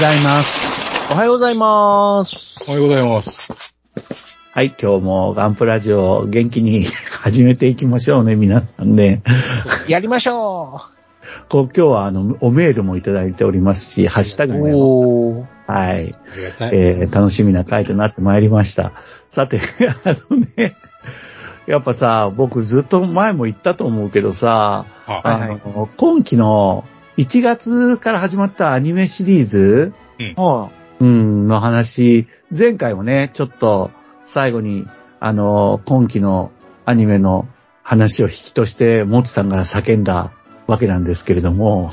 ございます。おはようございます。おはようございます。はい、今日もガンプラジオを元気に 始めていきましょうね、皆さんね。やりましょこう今日はあの、おメールもいただいておりますし、ハッシュタう。グも。はい。えー、楽しみな回となってまいりました。さて、あのね、やっぱさ、僕ずっと前も言ったと思うけどさ、ああはいの、今期の1月から始まったアニメシリーズ、はう。ん、の話、前回もね、ちょっと最後に、あの、今期のアニメの話を引きとして、もつさんが叫んだわけなんですけれども、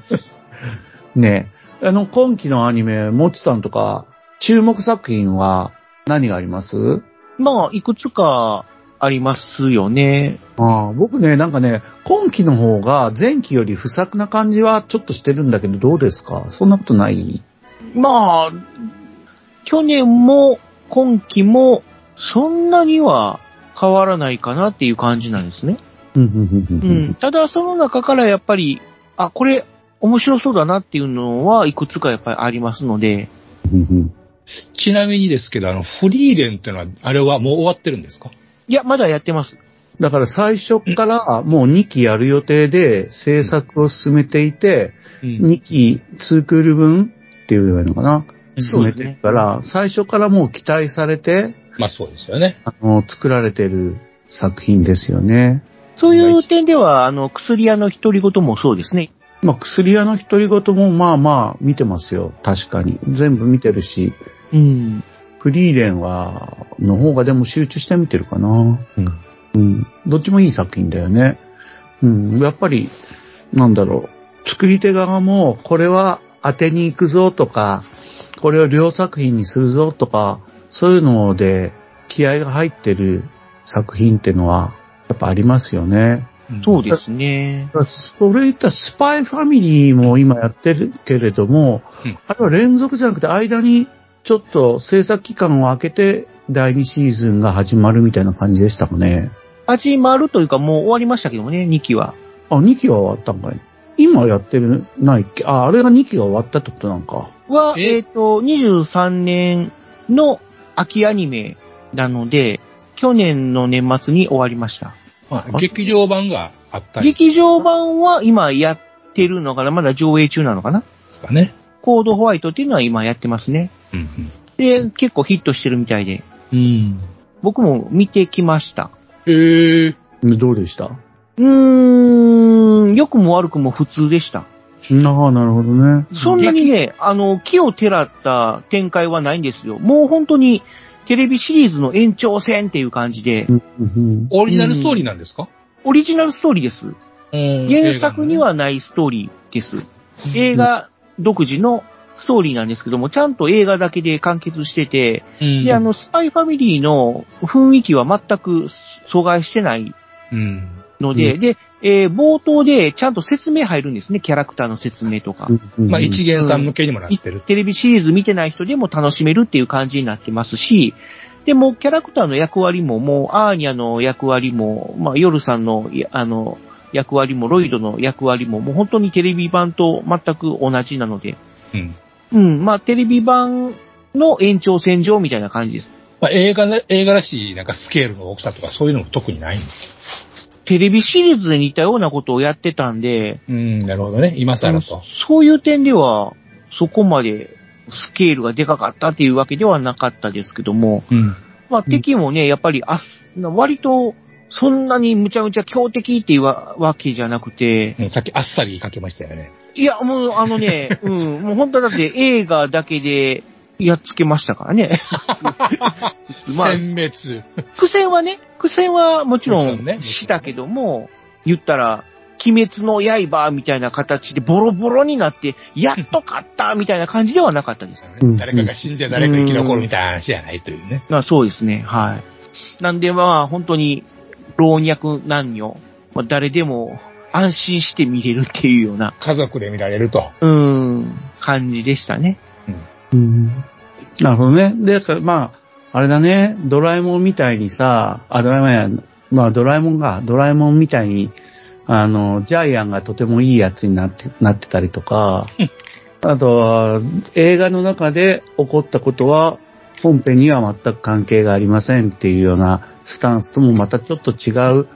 ね、あの、今期のアニメ、もつさんとか、注目作品は何があります？まあ、いくつかありますよね。ああ僕ね、なんかね、今期の方が前期より不作な感じはちょっとしてるんだけど、どうですか？そんなことない？まあ、去年も今期もそんなには変わらないかなっていう感じなんですね。うんうんうんううんん。ただその中からやっぱり、あ、これ面白そうだなっていうのはいくつかやっぱりありますので、うんうんちなみにですけど、あの、フリーレンってのは、あれはもう終わってるんですか？いや、まだやってます。だから最初からもう2期やる予定で制作を進めていて、うん。2期2クール分っていうのかな、うですねめてるから、最初からもう期待されて、まあそうですよね。あの、作られてる作品ですよね。そういう点では、あの、薬屋の独り言もそうですね。まあ、薬屋の独り言もまあまあ見てますよ。確かに。全部見てるし、うん。フリーレンは、の方がでも集中して見てるかな。うん。うん。どっちもいい作品だよね。うん。やっぱり、なんだろう。作り手側も、これは当てに行くぞとか、これを両作品にするぞとか、そういうので気合が入ってる作品ってのは、やっぱありますよね。そうですね。それ言ったらスパイファミリーも今やってるけれども、うんあれは連続じゃなくて間にちょっと制作期間を空けて第2シーズンが始まるみたいな感じでしたかね。始まるというかもう終わりましたけどもね、2期は。あ、2期は終わったんかい今やってる、ないっけ？あ、あれが2期が終わったってことなんか。は、え？えっ、と、23年の秋アニメなので、去年の年末に終わりました。まあ、劇場版があったりで劇場版は今やってるのかな？まだ上映中なのかな？すかね。コードホワイトっていうのは今やってますね。うんで、結構ヒットしてるみたいで、うん。うん。僕も見てきました。へえ。どうでした？うーん、良くも悪くも普通でした。なあ、なるほどね。そんなにね、あの、木をてらった展開はないんですよ。もう本当にテレビシリーズの延長戦っていう感じで、うんうんオリジナルストーリーなんですか？オリジナルストーリーです。原原作にはないストーリーです。映画独自のストーリーなんですけども、ちゃんと映画だけで完結してて、うん、で、あの、スパイファミリーの雰囲気は全く阻害してないうん。ので、うで、えー冒頭でちゃんと説明入るんですね、キャラクターの説明とか。うんまあ一元さん向けにもなってる。テレビシリーズ見てない人でも楽しめるっていう感じになってますし、でもキャラクターの役割ももうアーニャの役割も、まあ夜さんのやあの役割もロイドの役割ももう本当にテレビ版と全く同じなので、うん。うん、まあテレビ版の延長線上みたいな感じです。まあ映画ね、映画らしいなんかスケールの大きさとかそういうのも特にないんですよ。テレビシリーズで似たようなことをやってたんで、うん、なるほどね。今更と。そういう点では、そこまでスケールがでかかったっていうわけではなかったですけども、うん。まあ敵もね、やっぱりあす、割と、そんなにむちゃむちゃ強敵っていうわわけじゃなくて、うんさっきあっさりかけましたよね。いや、もうあのね、うん、もう本当だって映画だけで、やっつけましたからね。まあ、殲滅。苦戦はね、苦戦はもちろんしたけども、言ったら、鬼滅の刃みたいな形でボロボロになって、やっと勝ったみたいな感じではなかったです。うん誰かが死んで誰か生き残るみたいな話じゃないというね。まあそうですね、はい。なんでまあ本当に老若男女、まあ、誰でも安心して見れるっていうような、家族で見られると。うーん、感じでしたね。うんなるほどね。で、だからまあ、あれだね、ドラえもんみたいにさ、あ、ドラえもんや、まあドラえもんが、ドラえもんみたいに、あの、ジャイアンがとてもいいやつになって、なってたりとか、あとは、映画の中で起こったことは、本編には全く関係がありませんっていうようなスタンスともまたちょっと違う、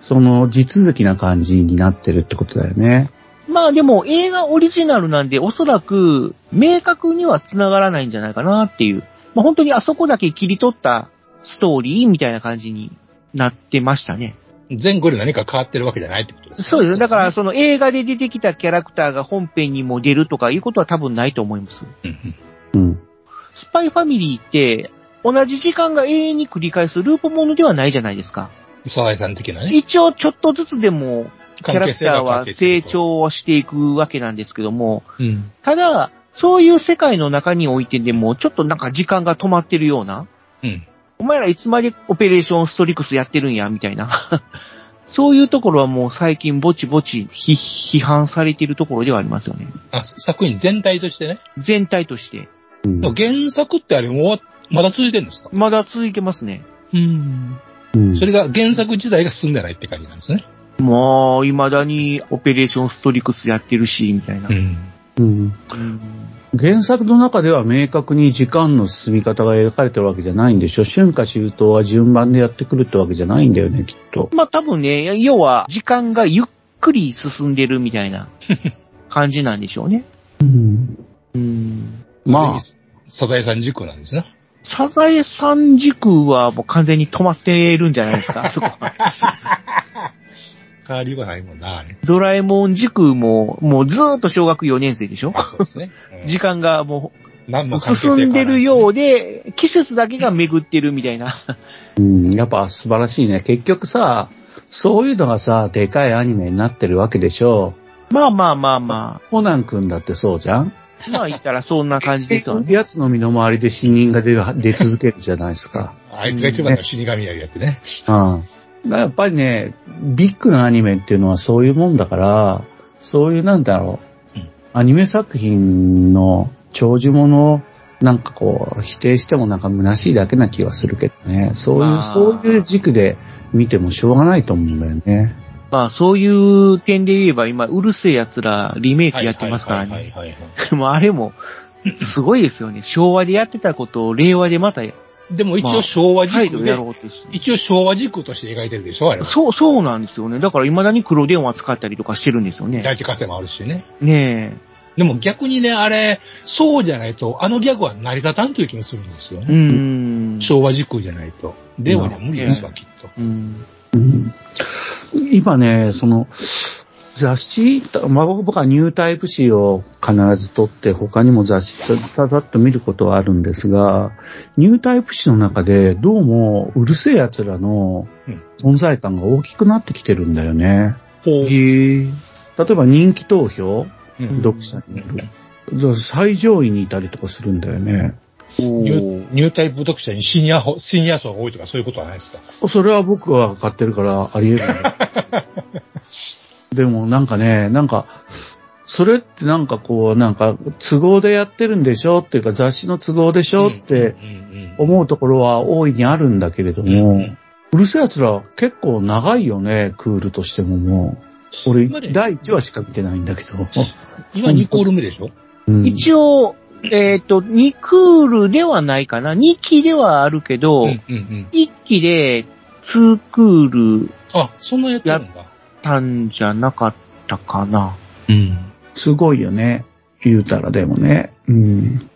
その地続きな感じになってるってことだよね。まあでも映画オリジナルなんでおそらく明確には繋がらないんじゃないかなっていう。まあ本当にあそこだけ切り取ったストーリーみたいな感じになってましたね。前後で何か変わってるわけじゃないってことですねそうです。だからその映画で出てきたキャラクターが本編にも出るとかいうことは多分ないと思います。うんうんうん。スパイファミリーって同じ時間が永遠に繰り返すループものではないじゃないですか。沢井さん的なね。一応ちょっとずつでもキャラクターは成長はしていくわけなんですけども、うん。ただ、そういう世界の中においてでも、ちょっとなんか時間が止まってるような、うん。お前らいつまでオペレーションストリクスやってるんや、みたいな。そういうところはもう最近ぼちぼち批批判されているところではありますよね。あ、作品全体としてね。全体として。原作ってあれもう、まだ続いてるんですか？まだ続いてますね。うん。うんそれが原作自体が進んでないって感じなんですね？もう、未だにオペレーションストリクスやってるし、みたいな。ん。うんうん原作の中では明確に時間の進み方が描かれてるわけじゃないんでしょ？春夏秋冬は順番でやってくるってわけじゃないんだよね、きっと。まあ多分ね、要は時間がゆっくり進んでるみたいな 感じなんでしょうね。うん、うん。まあ、サザエさん軸なんですね。サザエさん軸はもう完全に止まってるんじゃないですか、あそこは。変わりはないもんな、あれ。ドラえもん軸も、もうずーっと小学4年生でしょ？そうですね。うん時間がもう何も関係性進んでるよう。うで、季節だけが巡ってるみたいな。うん、やっぱ素晴らしいね。結局さ、そういうのがさ、でかいアニメになってるわけでしょ。まあまあまあまコナン君だってそうじゃん？あ。まあ言ったらそんな感じですよね。やつの身の回りで死人が出る出続けるじゃないですか。あいつが一番の死神やるやつね。うん。やっぱりね、ビッグなアニメっていうのはそういうもんだから、そういうなんだろう、うんアニメ作品の長寿ものをなんかこう、否定してもなんか虚しいだけな気はするけどね。そういう、まあそういう軸で見てもしょうがないと思うんだよね。まあそういう点で言えば今、うるせえ奴らリメイクやってますからはいね。はいはいはい もうあれも、すごいですよね。昭和でやってたことを令和でまたでも一応昭和軸で再度や、ろうとして。一応昭和軸として描いてるでしょあれは。そう、そうなんですよね。だから未だに黒電話使ったりとかしてるんですよね。第一火星もあるしね。ねでも逆にね、あれ、そうじゃないと、あのギャグは成り立たんという気がするんですよえ。うね。ーん。昭和軸じゃないと。令和には無理ですわ、きっと。うん。うん今ね、その、雑誌、まあ僕はニュータイプ誌を必ず取って、他にも雑誌ざざっと見ることはあるんですが、ニュータイプ誌の中でどうもうるせえ奴らのうん存在感が大きくなってきてるんだよね。ほう。へえ。例えば人気投票、うん読者による。最上位にいたりとかするんだよね。ニュニュータイプ読者にシニアほ、シニア層が多いとかそういうことはないですか？それは僕は買ってるからあり得るんだでもなんかね、なんか、それってなんかこう、なんか都合でやってるんでしょっていうか雑誌の都合でしょって思うところは大いにあるんだけれども、うるせえ奴ら結構長いよね、クールとしてももう。俺第1話しか見てないんだけど。今2コール目でしょ？うん。一応、えっ、と、2クールではないかな。2期ではあるけど、うんうんうん。1期で2クールあ、そんなやってるんだ。たんじゃなかったかな。うん。すごいよね。言うたらでもね。うん。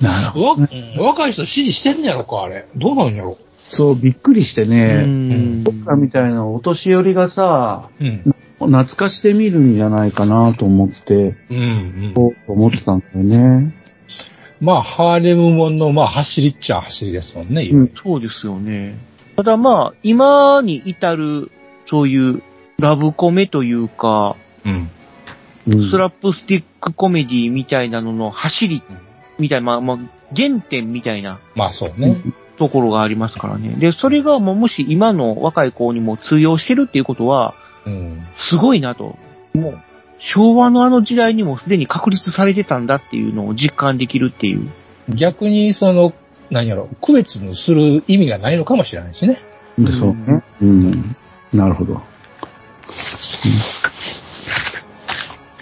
なるほど。わ、うん若い人支持してんねやろか、あれ。どうなんやろ。そう、びっくりしてうね。ん。僕らみたいなお年寄りがさ、うん。懐かしてみるんじゃないかなと思って、うん、うん。そう思ってたんだよね。まあ、ハーレムもの、まあ、走りっちゃ走りですもんね。うんそうですよね。ただまあ、今に至る、そういうラブコメというか、うん。うんスラップスティックコメディみたいなのの走りみたいな、まあ、まあ、原点みたいなまあ、そうね。ところがありますからね。で、それがもうもし今の若い子にも通用してるっていうことは、うん。すごいなと。もう、昭和のあの時代にもすでに確立されてたんだっていうのを実感できるっていう。逆に、その、何やろ、区別のする意味がないのかもしれないしね。でそうね。うん。なるほど。うん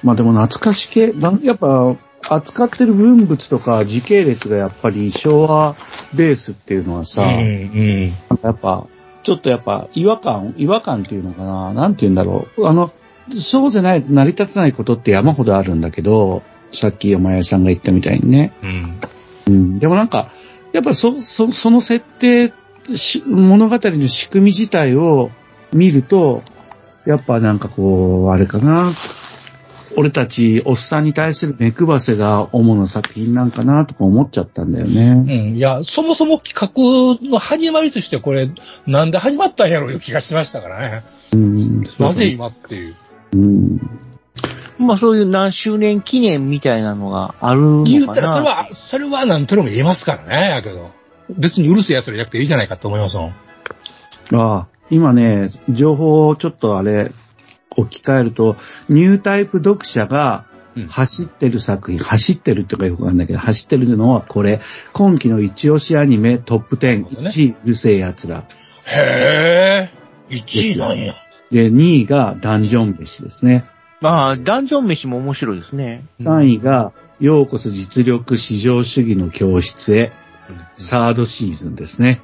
まあでも懐かし系、やっぱ扱ってる文物とか時系列がやっぱり昭和ベースっていうのはさ、うん、うん。やっぱ、ちょっとやっぱ違和感、違和感っていうのかななんて言うんだろう。あの、そうじゃないと成り立たないことって山ほどあるんだけど、さっきお前さんが言ったみたいにね。うん。うん。でもなんか、やっぱそ、そ、その設定、し物語の仕組み自体を見ると、やっぱなんかこう、あれかな。俺たち、おっさんに対する目配せが主な作品なんかなとか思っちゃったんだようね。ん。いや、そもそも企画の始まりとしてこれ、なんで始まったんやろういう気がしましたからね。うん。なぜ今っていう。うん。まあそういう何周年記念みたいなのがあるのかな。言ったら、それは、それは何とでも言えますからね、やけど。別にうるせえ奴らじゃなくていいじゃないかと思いますもん。ああ、今ね、情報をちょっとあれ、置き換えると、ニュータイプ読者がうん走ってる作品、走ってるってかよくわかんないけど、走ってるのはこれ、今期の一押しアニメトップ10、なるほどね1位、うるせえ奴ら。へえ、1位なんや。で、2位がダンジョン飯ですね。ああ、ダンジョン飯も面白いですね。3位が、ようこそ実力至上主義の教室へ、サードシーズンですね。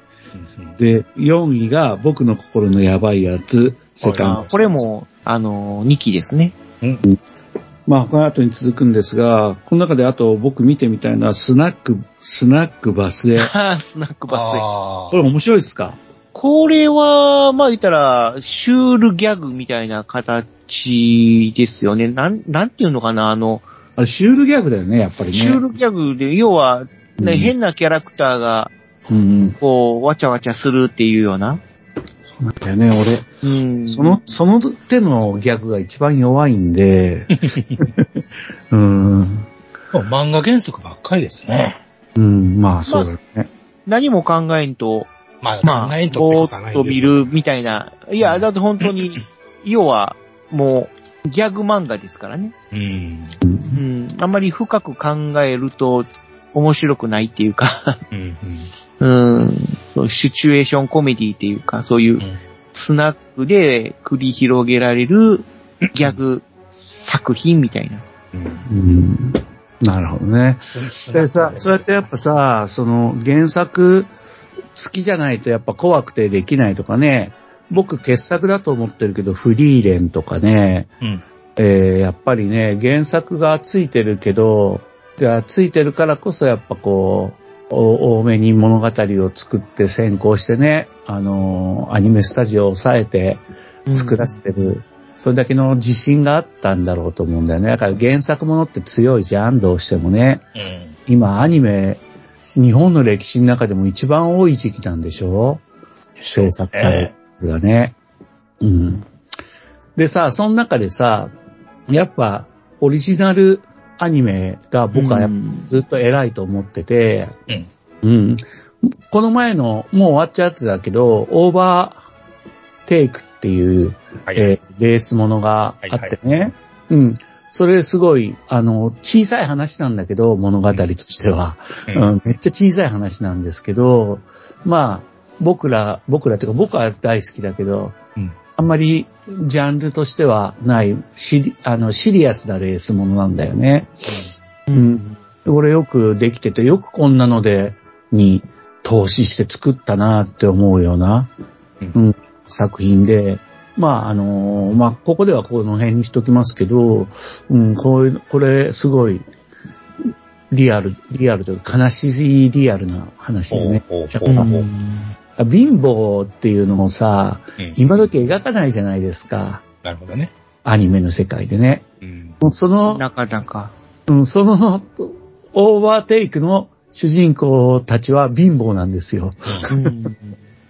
で、4位が、僕の心のやばいやつ、セカンドああこれも、あの、2期ですね。うん。まあ、この後に続くんですが、この中であと僕見てみたいのは、スナック、スナックバスへ。ああ、スナックバスで。あこれ面白いですか？これは、まあ言ったら、シュールギャグみたいな形ですよね。なん、なんていうのかな、あの、あれ、シュールギャグだよね、やっぱりね。シュールギャグで、要は、ねうん変なキャラクターが、うん。こう、わちゃわちゃするっていうような。なんだよね、うん。俺。その、その手のギャグが一番弱いんで、うん。あ。漫画原作ばっかりですね。うん、まあ、そうだよね。何も考えんと、まあ、まあ考えん、とぼっとはーっと見るみたいな。いや、だって本当に、要は、もう、ギャグ漫画ですからね。うん。うん。あんまり深く考えると、面白くないっていうか、うん。うん。そうシチュエーションコメディっていうか、そういううんスナックで繰り広げられる ギャグ作品みたいな。うん。なるほどね。でさ、そうやってやっぱさ、その原作好きじゃないとやっぱ怖くてできないとかね、僕傑作だと思ってるけど、フリーレンとかね、うん。えーやっぱりね、原作がついてるけど、がついてるからこそやっぱこう、お多めに物語を作って先行してね、あのーアニメスタジオを抑えて作らせてる、それだけの自信があったんだろうと思うんだよね。だから原作ものって強いじゃん、どうしてもね。うん。今アニメ、日本の歴史の中でも一番多い時期なんでしょ制作されるやつがね。うん。でさ、その中でさ、やっぱオリジナルアニメが僕はずっと偉いと思ってて、うん。うん。この前の、もう終わっちゃってたけど、オーバーテイクっていう、はい。えーレースものがあってね。うん。それすごい、あの、小さい話なんだけど、物語としては。うんうん、めっちゃ小さい話なんですけど、まあ、僕ら、僕らっていうか僕は大好きだけど、うんあんまりジャンルとしてはない、シリあのシリアスなレースものなんだよね。うん。俺よくできてて、よくこんなので、に投資して作ったなって思うような、うんうん作品で、まあ、あのーまあ、ここではこの辺にしときますけど、うん、こういう、これ、すごい、リアル、リアルというか悲しいリアルな話でね。貧乏っていうのをさ、うん今時描かないじゃないですか。なるほどね。アニメの世界でね。うん。もうその、なかなか。うん、そのオーバーテイクの主人公たちは貧乏なんですよ。うん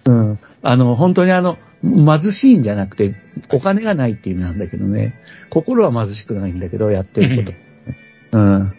うん。あの、本当にあの、貧しいんじゃなくて、お金がないっていう意味なんだけどね。心は貧しくないんだけど、やってること。うん。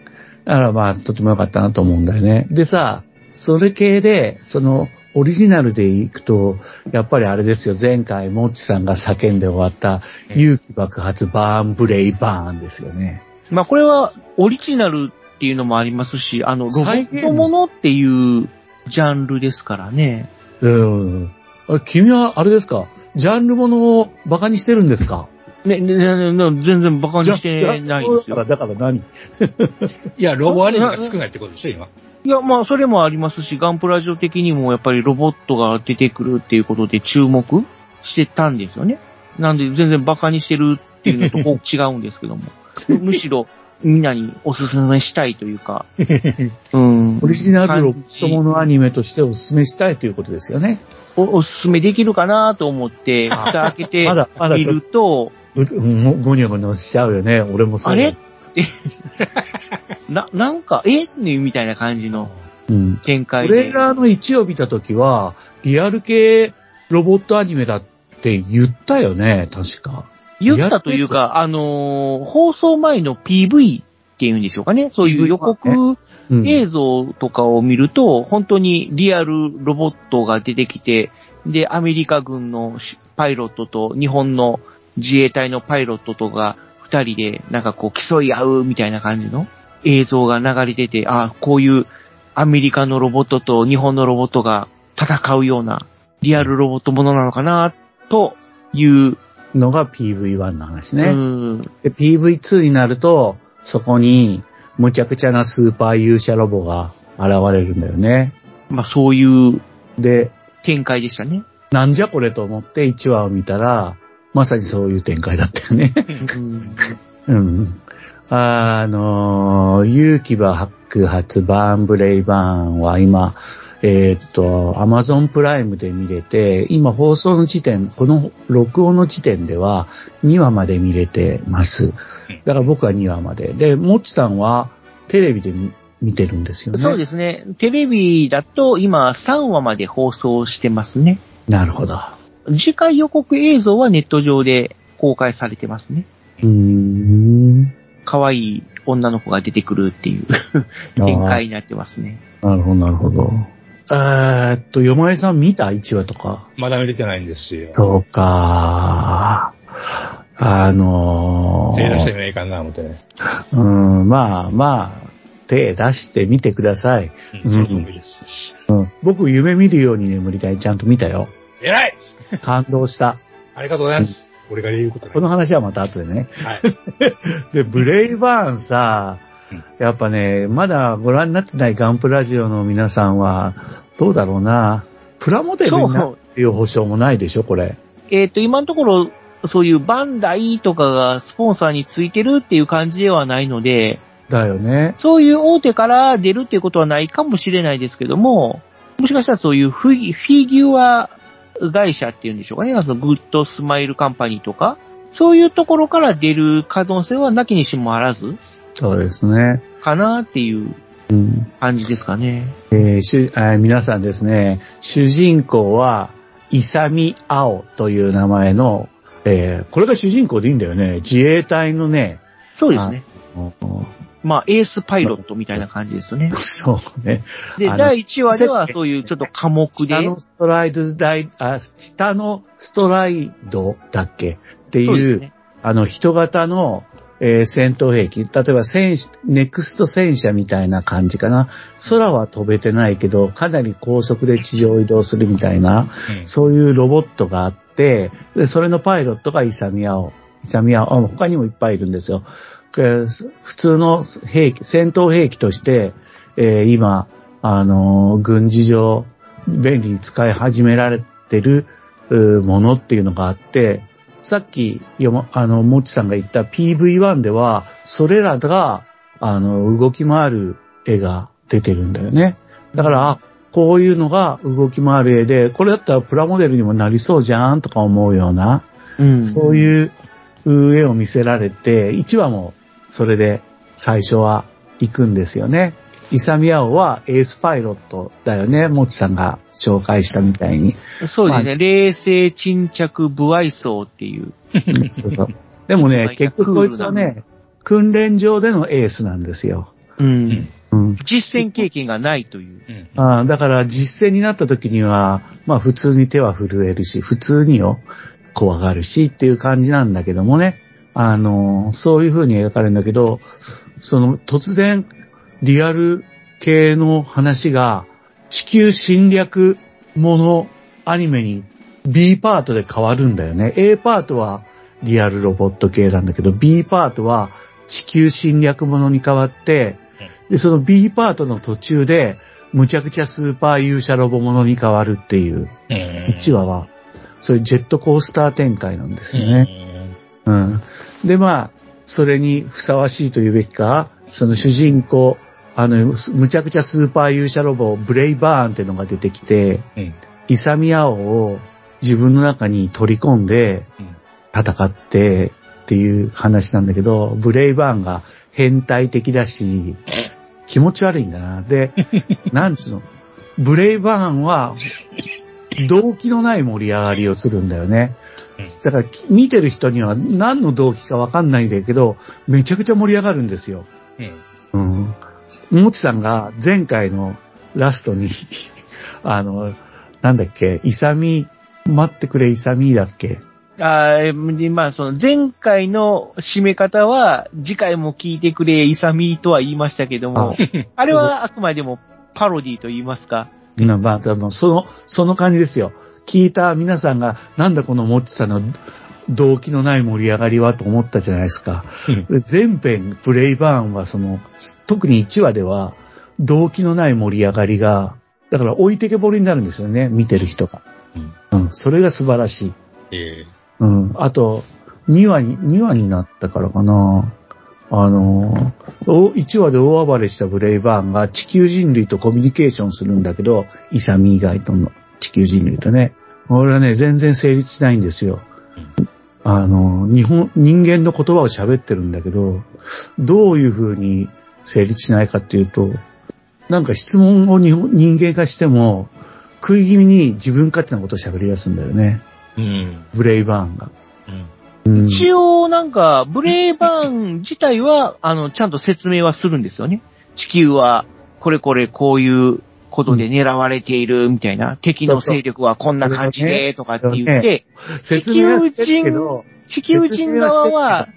だからまあ、とても良かったなと思うんだよね。でさ、それ系で、その、オリジナルで行くと、やっぱりあれですよ、前回、モッチさんが叫んで終わった、勇気爆発、バーン、ブレイ、バーンですよね。まあこれはオリジナルっていうのもありますし、あの、ロボットものっていうジャンルですからね。うん。あ君は、あれですか、ジャンルものをバカにしてるんですか？ね、ね、ねね全然バカにしてないですよ。だからだから何？いや、ロボアニメが少ないってことでしょ、今。いや、まあ、それもありますし、ガンプラジオ的にもやっぱりロボットが出てくるっていうことで注目してたんですよね。なんで全然バカにしてるっていうのと違うんですけども。む むしろ、みんなにおすすめしたいというか、うん。オリジナルロットものアニメとしてお勧めしたいということですよね。おおすすめできるかなと思って、蓋開けてまだまだ見ちょっると、ううんゴニョゴニョしちゃうよね。俺もそう。あれ？って、な、なんか、え？ねみたいな感じのうん。展開で。トレーラーの1を見たときは、リアル系ロボットアニメだって言ったよね、確か。言ったというか、あのー放送前の PV っていうんでしょうかね。そういう予告うん。映像とかを見ると、本当にリアルロボットが出てきて、で、アメリカ軍のしパイロットと日本の自衛隊のパイロットとが二人でなんかこう競い合うみたいな感じの映像が流れてて、あこういうアメリカのロボットと日本のロボットが戦うようなリアルロボットものなのかな、という、のが PV1 の話うね。んで、PV2 になると、そこに、むちゃくちゃなスーパー勇者ロボが現れるんだよね。まあそういうで、展開でしたね。なんじゃこれと思って1話を見たら、まさにそういう展開だったよね。うんうん。あのー、勇気爆発バーンブレイバーンは今、えーっと、アマゾンプライムで見れて、今放送の時点、この録音の時点では2話まで見れてます。だから僕は2話まで。で、もっちさんはテレビで見見てるんですよね。そうですね。テレビだと今3話まで放送してますね。なるほど。次回予告映像はネット上で公開されてますね。うーん。可愛い女の子が出てくるっていう 展開になってますね。なるほど、なるほど。えーっと、よまえさん見た ?1 話とか。まだ見れてないんですよ。そうか。あの手出してー、みないかな、思ってね。うん、まあまあ、手出してみてください。うん、それともいいです。うん、僕、夢見るように眠りたい。ちゃんと見たよ。偉い 感動した。ありがとうございます。俺が言うことねこの話はまた後でね。はい。で、ブレイバーンさうん、やっぱね、まだご覧になってないガンプラジオの皆さんは、どうだろうな。プラモデルになるっていう保証もないでしょ、これ。えっ、と、今のところ、そういうバンダイとかがスポンサーについてるっていう感じではないので、だよね。そういう大手から出るっていうことはないかもしれないですけども、もしかしたらそういうフィギュア会社っていうんでしょうかね、そのグッドスマイルカンパニーとか、そういうところから出る可能性はなきにしもあらず、そうですね。かなっていううん。感じですかね。えーしゅあー皆さんですね、主人公は、イサミ・アオという名前の、えーこれが主人公でいいんだよね。自衛隊のね、そうですね。おまあ、エースパイロットみたいな感じですよね。そうね。で、第1話ではそういうちょっと科目で下の、ストライド大、あ、下のストライドだっけっていう、そうね。あの、人型の、えー戦闘兵器。例えば戦車、ネクスト戦車みたいな感じかな。空は飛べてないけど、かなり高速で地上移動するみたいな、うんそういうロボットがあって、で、それのパイロットがイサミアオ。イサミアオ、あ他にもいっぱいいるんですよ。えー普通の兵器、戦闘兵器として、えー今、あのー軍事上、便利に使い始められてるものっていうのがあって、さっき、あの、もっちさんが言った PV1 では、それらが、あの、動き回る絵が出てるんだよね。だから、あこういうのが動き回る絵で、これだったらプラモデルにもなりそうじゃんとか思うような、うん。そういうう絵を見せられて、1話もそれで最初は行くんですよね。イサミアオはエースパイロットだよね。もちさんが紹介したみたいに。そうですね。ま冷静沈着不愛想っていう。そうそうでもまあね、結局こいつはね、訓練場でのエースなんですよ。うん。うん。実践経験がないという。うん。あーだから実践になった時には、まあ普通に手は震えるし、普通によ、怖がるしっていう感じなんだけどもね。あの、そういう風に描かれるんだけど、その突然、リアル系の話が、地球侵略ものアニメに B パートで変わるんだよね。A パートはリアルロボット系なんだけど、B パートは地球侵略ものに変わって、で、その B パートの途中で、むちゃくちゃスーパー勇者ロボものに変わるっていう、うん。1話は、そういうジェットコースター展開なんですよね。ね。うん。で、まあ、それにふさわしいというべきか、その主人公、あの、むちゃくちゃスーパー勇者ロボ、ブレイバーンってのが出てきて、うん。イサミアオを自分の中に取り込んでうん。戦ってっていう話なんだけど、ブレイバーンが変態的だし、気持ち悪いんだな。で、なんつうの、ブレイバーンは動機のない盛り上がりをするんだよね。だからき見てる人には何の動機かわかんないんだけど、めちゃくちゃ盛り上がるんですよ。うん。うん。もちさんが前回のラストに、あの、なんだっけ、イサミ、待ってくれイサミだっけ？あーでまあ、その前回の締め方は、次回も聞いてくれ、イサミとは言いましたけども、あれはあくまでもパロディと言いますか。なまあ、多分その、その感じですよ。聞いた皆さんが、なんだこのもちさんの動機のない盛り上がりはと思ったじゃないですか。で全編、ブレイバーンはその、特に1話では、動機のない盛り上がりが、だから置いてけぼりになるんですよね、見てる人が。うん。うん、それが素晴らしい。えうん。あと、2話に、2話になったからかな。あの、お1話で大暴れしたブレイバーンが地球人類とコミュニケーションするんだけど、イサミ以外との地球人類とね。俺はね、全然成立しないんですよ。あの、日本、人間の言葉を喋ってるんだけど、どういう風に成立しないかっていうと、なんか質問を日本人間がしても、食い気味に自分勝手なことを喋り出すんだよね。うん。ブレイバーンが。うん。うん一応、なんか、ブレイバーン自体は、あの、ちゃんと説明はするんですよね。地球は、これこれこういうことで狙われているみたいな、敵の勢力はこんな感じで、とかって言って、説明はしてるけど、地球人側は、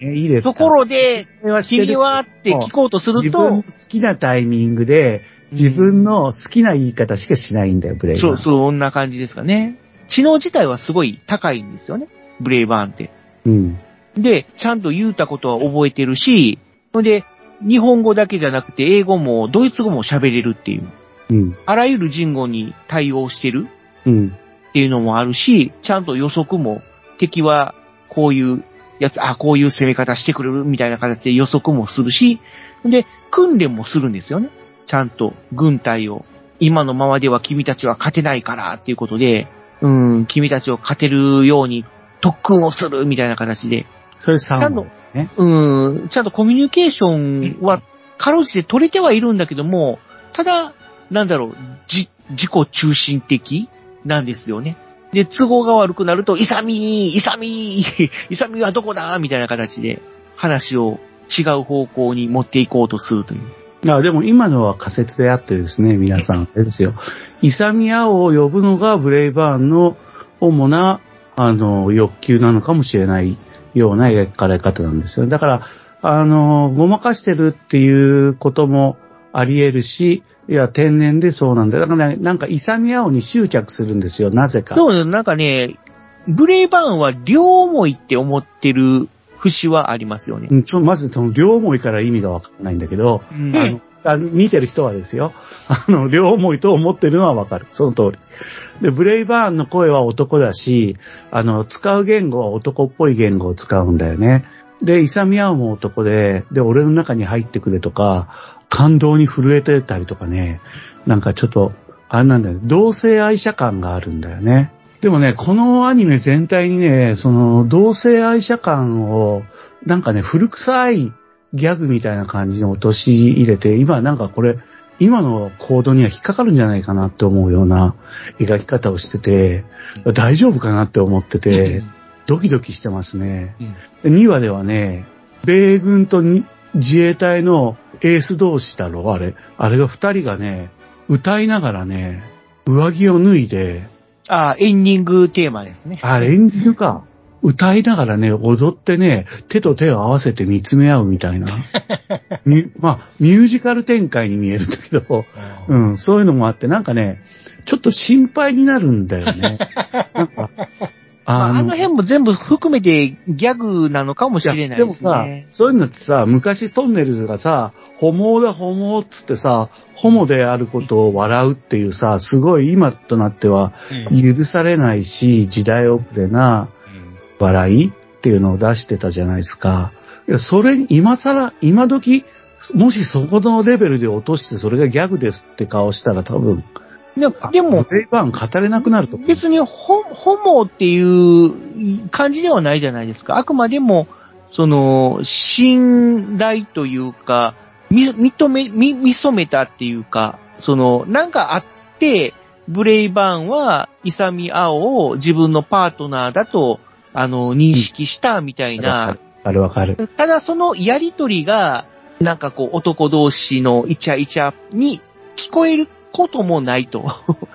ところで、君はって聞こうとすると好きなタイミングで、自分の好きな言い方しかしないんだよ、ブレイバーン。そう、そんな感じですかね。知能自体はすごい高いんですよね。ブレイバーンって。うん。で、ちゃんと言うたことは覚えてるし、ほんで、日本語だけじゃなくて、英語もドイツ語も喋れるっていう。うん。あらゆる人語に対応してるうん。っていうのもあるし、ちゃんと予測も、敵はこういうやつ、あ、こういう攻め方してくれるみたいな形で予測もするし、で、訓練もするんですよね。ちゃんと軍隊を。今のままでは君たちは勝てないからっていうことで、うん、君たちを勝てるように特訓をするみたいな形で、それ3ちゃんと。うん、ちゃんとコミュニケーションは、かろうじて取れてはいるんだけども、ただ、なんだろう、じ、自己中心的なんですよね。で、都合が悪くなると、イサミーイサミー イサミーはどこだみたいな形で、話を違う方向に持っていこうとするという。あでも今のは仮説であってですね、皆さん。あれですよ。イサミアオを呼ぶのがブレイバーンの主な、あの、欲求なのかもしれないような描かれ方なんですよ。だから、あの、ごまかしてるっていうこともあり得るし、いや、天然でそうなんだ。だからね、なんかイサミアオに執着するんですよ、なぜか。そう、なんかね、ブレイバーンは両思いって思ってる節はありますよね。うんそまずその両思いから意味がわかんないんだけど、うんあのあの見てる人はですよ。あの、両思いと思ってるのはわかる。その通り。で、ブレイバーンの声は男だし、あの、使う言語は男っぽい言語を使うんだよね。で、イサミアオも男で、で、俺の中に入ってくれとか、感動に震えてたりとかね、なんかちょっと、あれなんだよね、同性愛者感があるんだよね。でもね、このアニメ全体にね、その、同性愛者感を、なんかね、古臭いギャグみたいな感じに落とし入れて、今なんかこれ、今のコードには引っかかるんじゃないかなって思うような描き方をしてて、大丈夫かなって思ってて、ドキドキしてますね。うん2話ではね、米軍とに自衛隊のエース同士だろ、あれ。あれが二人がね、歌いながらね、上着を脱いで、ああ、エンディングテーマですね。あれエンディングか。歌いながらね、踊ってね、手と手を合わせて見つめ合うみたいな。みまあ、ミュージカル展開に見えるんだけど、うん、そういうのもあって、なんかね、ちょっと心配になるんだよね。なんか、まあ、あの辺も全部含めてギャグなのかもしれないですでもさね。、そういうのってさ、昔トンネルズがさ、ホモだホモっつってさ、ホモであることを笑うっていうさ、すごい今となってはうん許されないし、時代遅れな笑いっていうのを出してたじゃないですか。いや、それ、今更、今時、もしそこのレベルで落としてそれがギャグですって顔したら多分、ででも、ブレイバーン語れなくなると。別にホホモっていう感じではないじゃないですか。あくまでも、その、信頼というか、み認め、み、見染めたっていうか、その、なんかあって、ブレイバーンは、イサミアオを自分のパートナーだと、あの、認識したみたいな、わかるわかる。ただそのやりとりが、なんかこう男同士のイチャイチャに聞こえることもないと。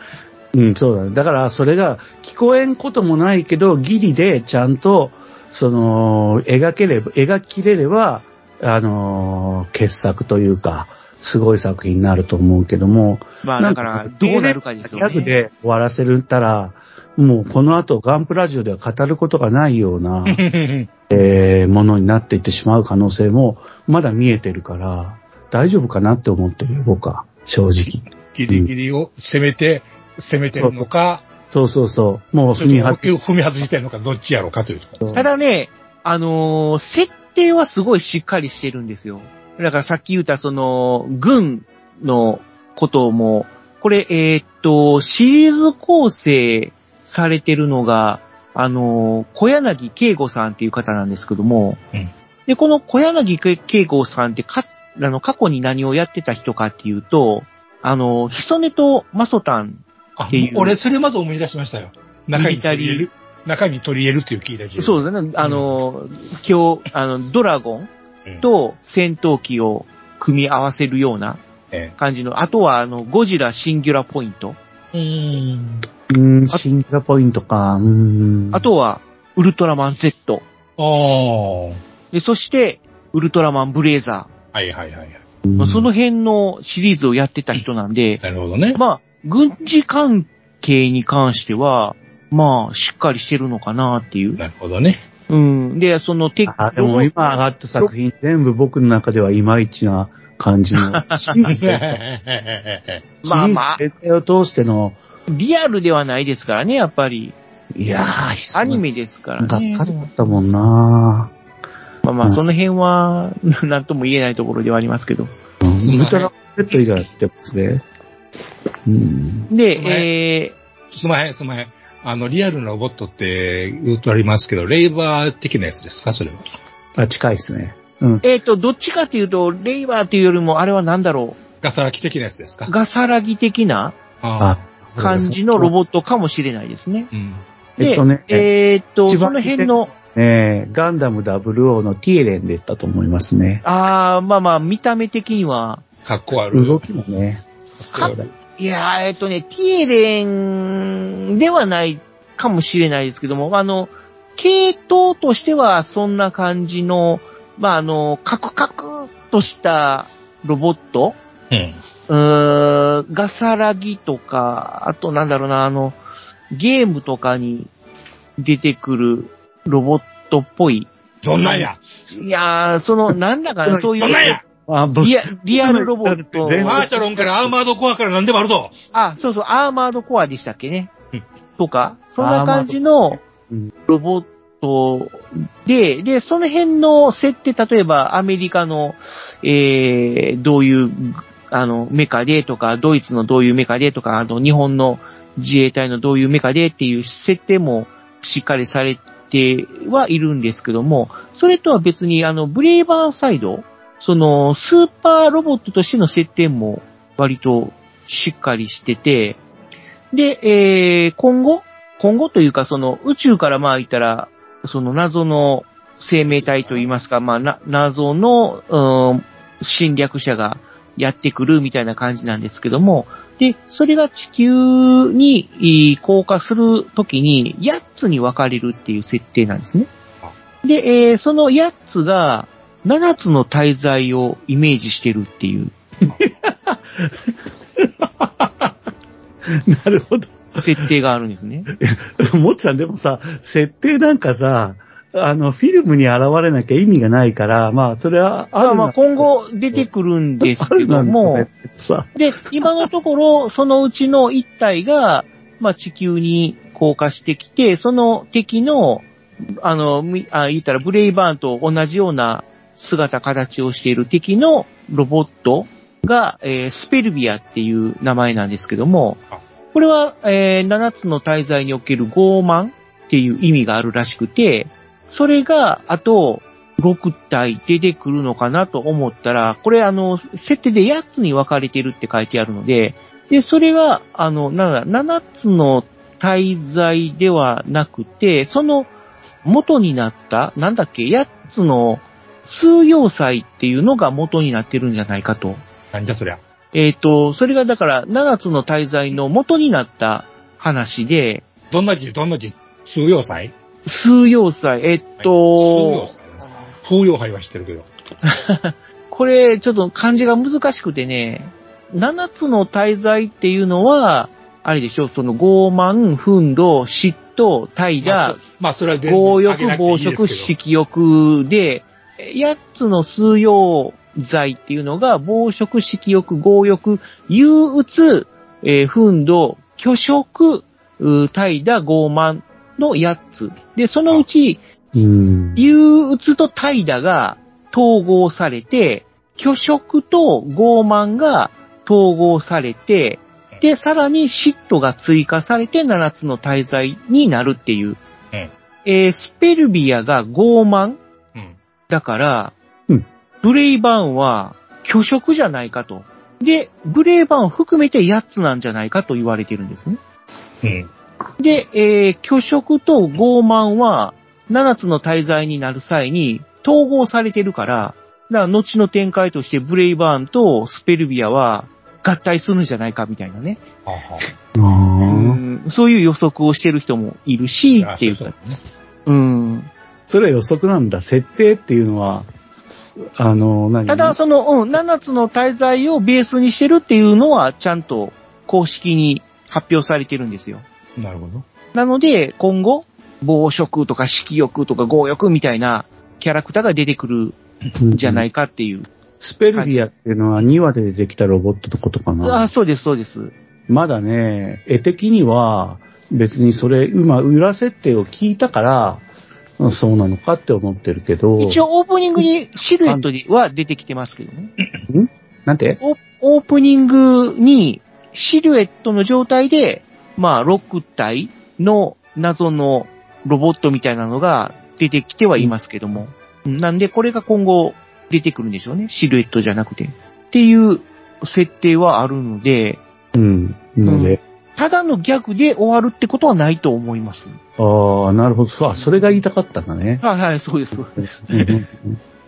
うん、そうだね。だから、それが聞こえんこともないけど、ギリでちゃんと、その、描ければ、描ききれれば、あのー傑作というか、すごい作品になると思うけども、まあだから、どうなるかですよね。ギャグで終わらせるったら、もうこの後ガンプラジオでは語ることがないような、えーものになっていってしまう可能性もまだ見えてるから、大丈夫かなって思ってるよ、僕は。正直。ギリギリを攻めて、攻めてるのか、そうそうそう。もう踏み外し踏み外してるのか、どっちやろうかというところです。ただね、あのー設定はすごいしっかりしてるんですよ。だからさっき言ったその、軍のことも、これ、えーっと、シリーズ構成されてるのが、あのー小柳慶吾さんっていう方なんですけども、うんで、この小柳慶吾さんってか、あの、過去に何をやってた人かっていうと、あの、ヒソネとマソタンあっていう俺、それまず思い出しましたよ。中に取り入れる。中に取り入れるっていう聞いたけど。そうだね。あの、今日、あの、ドラゴンうんと戦闘機を組み合わせるようなえ感じの、あとは、あの、ゴジラシンギュラポイント。えうん。うん、シンガポイントか。うん。あとは、ウルトラマン Z。ああ。はで、そして、ウルトラマンブレーザいはいはいはい。うんー。その辺のシリーズをやってた人なんで、なるほどね。まあ、軍事関係に関しては、まあ、しっかりしてるのかなっていう。なるほどね。うん。で、その、テあ、でも今上がった作品全部僕の中ではいまいちな感じの。シリーズまあまあ全体を通しての、リアルではないですからね、やっぱり。いやー、アニメですからがっね。かりだったもんなまあまあ、うん。その辺は、なんとも言えないところではありますけど。うん。ウルトラペット以外やってますね。うん。で、えすまへん、すまへん。あの、リアルなロボットって言うとありますけど、レイバー的なやつですかそれは。あ、近いですね。うん。ー、えっ、と、どっちかというと、レイバーっていうよりも、あれはなん。だろガサラキ的なやつですかう、ガサラギ的な感じのロボットかもしれないですね。うん。で、えっとね、えっと、その辺の、えーガンダム00のティエレンで言ったと思いますね。あー、まあまあ、見た目的には、かっこある。動きもね。かそうだいやー、えっとね、ティエレンではないかもしれないですけども、あの、系統としてはそんな感じの、まあ、あの、カクカクっとしたロボットうん。うーん、ガサラギとか、あとなんだろうな、あの、ゲームとかに出てくるロボットっぽい。どんなんや？いやー、その、なんだかな、そういうどんなんや、あ、ぶリアリアルロボット。バーチャロンからアーマードコアから何でもあるぞあ、そうそう、アーマードコアでしたっけね？うん。とか、そんな感じのうんロボットで、で、その辺の設定、例えばアメリカの、えー、どういう、あの、メカでとか、ドイツのどういうメカでとか、あと日本の自衛隊のどういうメカでっていう設定もしっかりされてはいるんですけども、それとは別に、あの、ブレイバーサイド、その、スーパーロボットとしての設定も割としっかりしてて、で、えー、今後、今後というかその宇宙からまあ言ったら、その謎の生命体といいますか、まあな、謎の、うん、侵略者がやってくるみたいな感じなんですけども、で、それが地球にい降下するときに8つに分かれるっていう設定なんですね。で、えーその8つが7つの滞在をイメージしてるっていう なるほど。設定があるんですね。もっちゃんでもさ、設定なんかさ、あの、フィルムに現れなきゃ意味がないから、まあ、それはあるまあまあ今後出てくるんですけども、さ、で、今のところ、そのうちの一体が、まあ、地球に降下してきて、その敵の、あの、みあ言ったらブレイバーンと同じような姿、形をしている敵のロボットが、えースペルビアっていう名前なんですけどもあ、これは、えー7つの大罪における傲慢っていう意味があるらしくて、それが、あと、6体出てくるのかなと思ったら、これあの、設定で8つに分かれてるって書いてあるので、で、それは、あの、なんだ、7つの滞在ではなくて、その元になった、なんだっけ、8つの数要塞っていうのが元になってるんじゃないかと。なんじゃそりゃ。えっ、と、それがだから7つの滞在の元になった話で、どんな字、どんな字、数要塞数要塞、えっ、と、塞ですか？風要杯は知ってるけど。これ、ちょっと漢字が難しくてね、7つの滞在っていうのは、あれでしょ、その傲慢、憤怒、嫉妬、怠まあ惰、そまあ、それは強欲、暴食、色欲で、8つの数要罪っていうのが、暴食、色欲、強欲、憂鬱、えー憤怒、虚食、う怠惰、傲慢の8つ。で、そのうち、うん。憂鬱と怠惰が統合されて、虚食と傲慢が統合されて、で、さらに嫉妬が追加されて7つの大罪になるっていう。うんえースペルビアが傲慢うん。だから、うんブレイバーンは虚食じゃないかと。で、ブレイバーンを含めて8つなんじゃないかと言われてるんですね。うん。で、えー虚食と傲慢は、7つの大罪になる際に統合されてるから、だから後の展開としてブレイバーンとスペルビアは合体するんじゃないかみたいなね。はあはあうんそういう予測をしてる人もいるし、あっていうかねうん。それは予測なんだ。設定っていうのは、あの、何？ただ、その、うん、7つの大罪をベースにしてるっていうのは、ちゃんと公式に発表されてるんですよ。なるほど。なので、今後、暴食とか色欲とか強欲みたいなキャラクターが出てくるんじゃないいかっていう。スペルビアっていうのは2話で出てきたロボットのことかな。あ、そうです、そうです。まだね、絵的には別にそれ、今、裏設定を聞いたから、うんそうなのかって思ってるけど。一応オープニングにシルエットでは出てきてますけどね。なんて？オオープニングにシルエットの状態で、まあ、6体の謎のロボットみたいなのが出てきてはいますけども。うんなんで、これが今後出てくるんでしょうね。シルエットじゃなくて。っていう設定はあるので、うん。ので、ただのギャグで終わるってことはないと思います。ああ、なるほど。あそれが言いたかったんだね。はいはい、そうです、そうです。うんうん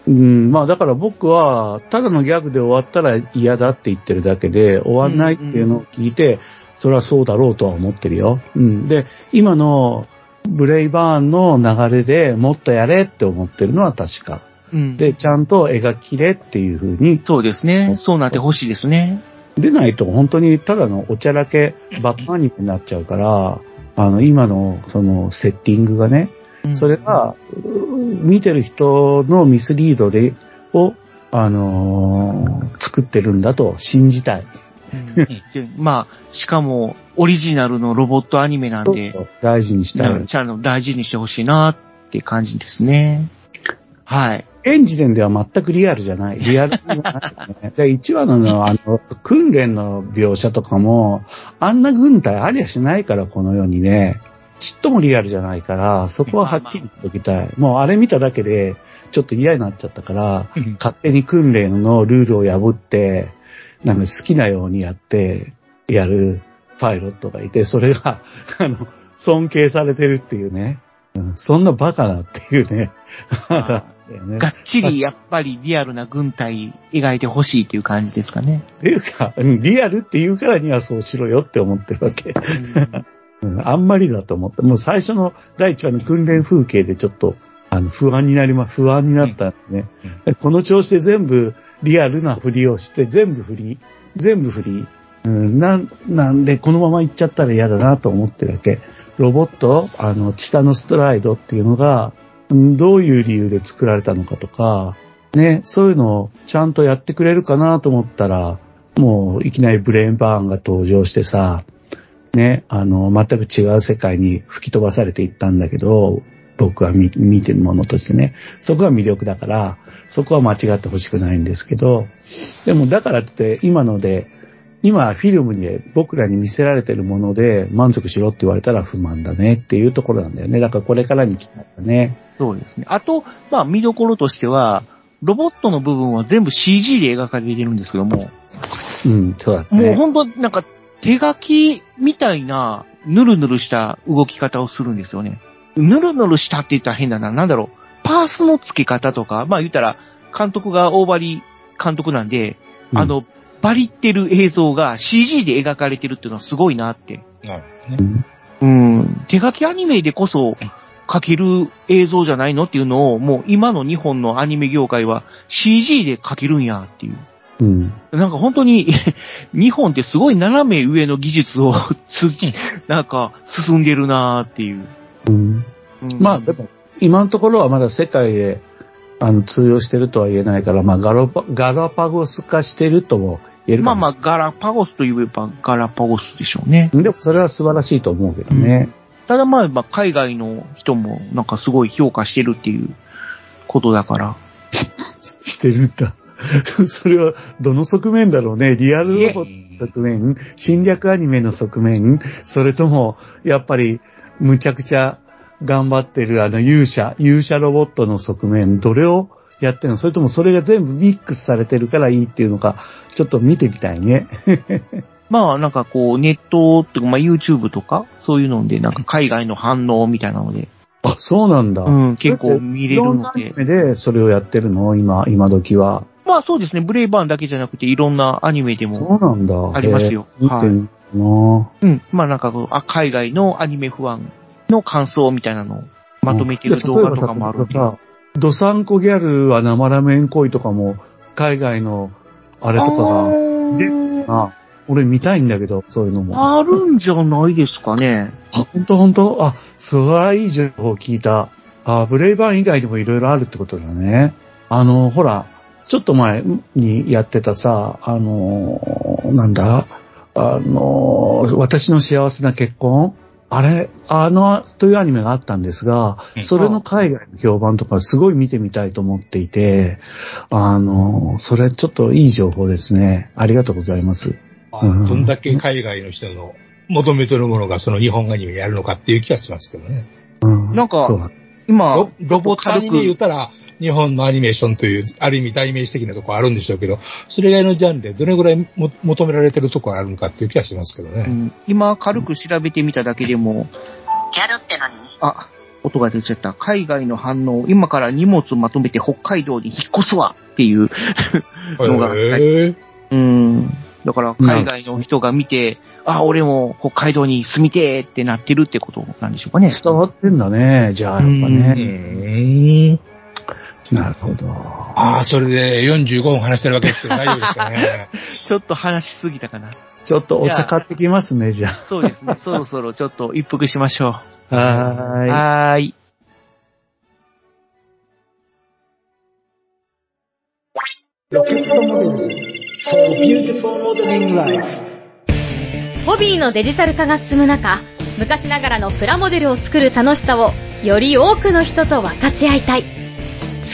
うん、まあだから僕は、ただのギャグで終わったら嫌だって言ってるだけで、終わんないっていうのを聞いて、それはそうだろうとは思ってるよ。うん。で、今のブレイバーンの流れでもっとやれって思ってるのは確か。うん。で、ちゃんと描きれっていう風に、そうですね。そうなってほしいですね。でないと本当にただのおちゃらけバットアニメになっちゃうから、あの、今のそのセッティングがね、うんそれが、う見てる人のミスリードで、を、あのー作ってるんだと信じたい。うんでまあ、しかも、オリジナルのロボットアニメなんで、大事にしたい。大事にしてほしいなって感じですね。はい。現時点では全くリアルじゃない。リアルじゃない、ね。で、1話のあの、訓練の描写とかも、あんな軍隊ありゃしないから、この世にね。ちっともリアルじゃないから、そこははっきり言っておきたい。もうあれ見ただけで、ちょっと嫌になっちゃったから、勝手に訓練のルールを破って、なんか好きなようにやって、やるパイロットがいて、それが、あの、尊敬されてるっていうね。うん、そんなバカなっていうね。ねがっちりやっぱりリアルな軍隊描いてほしいっていう感じですかね。っていうか、うんリアルって言うからにはそうしろよって思ってるわけ。うん、あんまりだと思って、もう最初の第一話の訓練風景でちょっと、あの、不安になりま、不安になったんでね。この調子で全部リアルなふりをして、全部振り、全部振り。うん、なん、なんで、このまま行っちゃったら嫌だなと思ってるわけ。ロボット、あの、チタノストライドっていうのが、うんどういう理由で作られたのかとか、ね、そういうのをちゃんとやってくれるかなと思ったら、もういきなりブレーンバーンが登場してさ、ね、あの、全く違う世界に吹き飛ばされていったんだけど、僕は見見てるものとしてね。そこが魅力だから、そこは間違ってほしくないんですけど、でもだからって今ので、今フィルムに僕らに見せられてるもので満足しろって言われたら不満だねっていうところなんだよね。だからこれからに来たんだね。そうですね。あと、まあ見どころとしては、ロボットの部分は全部 CG で描かれてるんですけども、うん、そうだね。もうほんとなんか手書きみたいなヌルヌルした動き方をするんですよね。ヌルヌルしたって言ったら変だな。なんだろう。パースの付け方とか、まあ言ったら監督が大張監督なんで、うんあの、バリってる映像が CG で描かれてるっていうのはすごいなって。なるほどね。うん。手書きアニメでこそ描ける映像じゃないのっていうのを、もう今の日本のアニメ業界は CG で描けるんやっていう。うん。なんか本当に、日本ってすごい斜め上の技術を なんか進んでるなーっていう。うん。うんまあでも、今のところはまだ世界であの通用してるとは言えないから、まあガロパガラパゴス化してるとも言えるまあまあ、かもしガラパゴスといえばガラパゴスでしょうね。でもそれは素晴らしいと思うけどね。ただまあ、まあ、海外の人もなんかすごい評価してるっていうことだから。してるんだ。それはどの側面だろうね。リアルロボットの側面侵略アニメの側面それとも、やっぱり、むちゃくちゃ頑張ってるあの勇者、勇者ロボットの側面、どれをやってるの？それともそれが全部ミックスされてるからいいっていうのか、ちょっと見てみたいね。まあなんかこうネットっていうかまあ YouTube とかそういうのでなんか海外の反応みたいなので、あ、そうなんだ。うん、結構見れるのでいろんなアニ。メでそれをやってるの？今、今時は。まあそうですね、ブレイバーンだけじゃなくていろんなアニメでそうも、なんだ。ありますよへー見てみるな、うん、まあなんかあ海外のアニメファンの感想みたいなのをまとめてる動画とかもあるさ、ドサンコギャルは生ラメン恋とかも、海外のあれとかあが、ーあ俺見たいんだけど、そういうのも。あ、あるんじゃないですかね。ほんとほんとあ、それはいい情報聞いた。あ、ブレイバーン以外にもいろいろあるってことだね。あの、ほら、ちょっと前にやってたさ、あの、なんだあの、私の幸せな結婚？あれ、あの、というアニメがあったんですがう、んそれの海外の評判とかすごい見てみたいと思っていて、あの、それちょっといい情報ですね。ありがとうございます。まあどんだけ海外の人の求めてるものがその日本アニメにやるのかっていう気がしますけどね。うんなんか今ロ、ロボットアニメ言ったら、日本のアニメーションという、ある意味代名詞的なところあるんでしょうけど、それ以外のジャンルでどれぐらいも求められてるところあるのかっていう気がしますけどね。うん今軽く調べてみただけでも、ギャルって何？あ、音が出ちゃった。海外の反応、今から荷物まとめて北海道に引っ越すわっていう、のがへーうん。だから海外の人が見て、あ、俺も北海道に住みてーってなってるってことなんでしょうかね。伝わってんだね。じゃあ、やっぱうね。ーん。なるほど。ああ、それで45分話してるわけですけど大丈夫ですかね。ちょっと話しすぎたかな。ちょっとお茶買ってきますね、じゃそうですね。そろそろちょっと一服しましょあ。はう。ーい。はーい。ホビーのデジタル化が進む中、昔ながらのプラモデルを作る楽しさをより多くの人と分かち合いたい。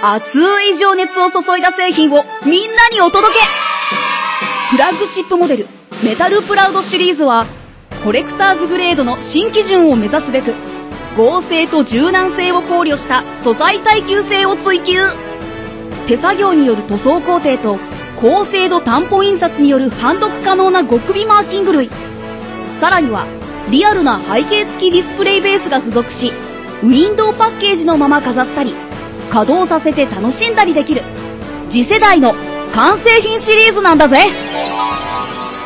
熱い情熱を注いだ製品をみんなにお届けフラッグシップモデル、メタルプラウドシリーズは、コレクターズグレードの新基準を目指すべく、合成と柔軟性を考慮した素材耐久性を追求。手作業による塗装工程と、高精度担保印刷による判読可能な極微マーキング類。さらには、リアルな背景付きディスプレイベースが付属し、ウィンドウパッケージのまま飾ったり、稼働させて楽しんだりできる、次世代の完成品シリーズなんだぜ。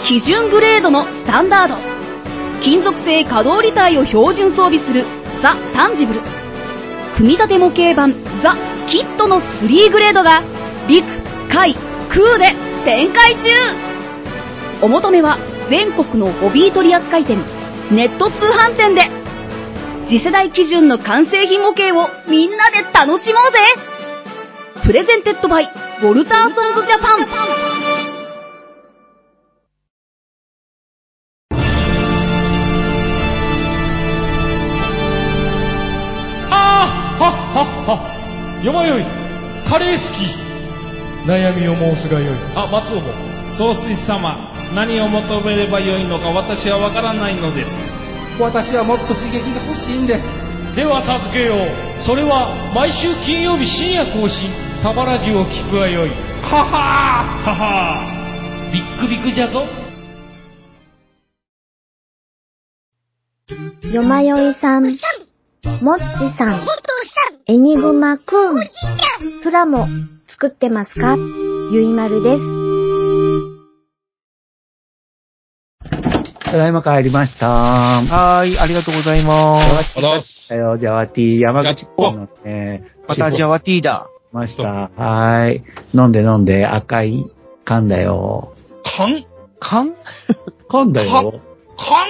基準グレードのスタンダード。金属製可動履帯を標準装備する。ザ・タンジブル。組み立て模型版。ザ・キットの3グレードが陸、海、空で展開中。お求めは全国のホビー取扱店、ネット通販店で。次世代基準の完成品模型をみんなで楽しもうぜ。 Presented by、ウォルターソンズジャパン。あーはっはっは。世迷い。カレー好き。悩みを申すがよい。あ松尾も。総帥様何を求めればよいのか私はわからないのです私はもっと刺激が欲しいんです。では助けよう。それは毎週金曜日深夜更新。サバラジュを聞くがよい。ははー。ははー。ビックビックじゃぞ。よまよいさん、もっちさん、エニグマくん、プラモ作ってますか？ゆいまるです。ただいま帰りました。はーい、ありがとうございます。あざっす。だよ、ジャワティー、山口県のね、またジャワティーだ。ました。はーい。飲んで飲んで赤い缶だよ。缶？缶？缶だよ。缶？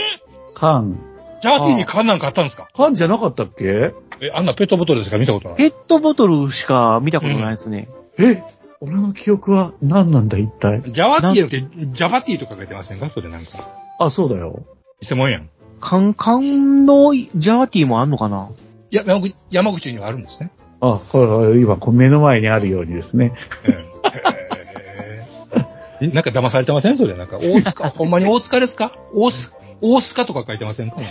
缶。ジャーティーに缶なんかあったんですか？缶じゃなかったっけ？え、あんなペットボトルですか見たことない。ペットボトルしか見たことないですね。え俺の記憶は何なんだ一体？ジャワティーじゃなくて、ジャバティーとか書いてませんか？それなんか。あ、そうだよ。偽物やん。い缶、缶のジャワティーもあんのかな？や、山口山口にはあるんですね。あ、これ、今、こう目の前にあるようにですね。ええなんか騙されてません？それなんか、大塚、ほんまに大塚ですか？大塚、大塚とか書いてませんか？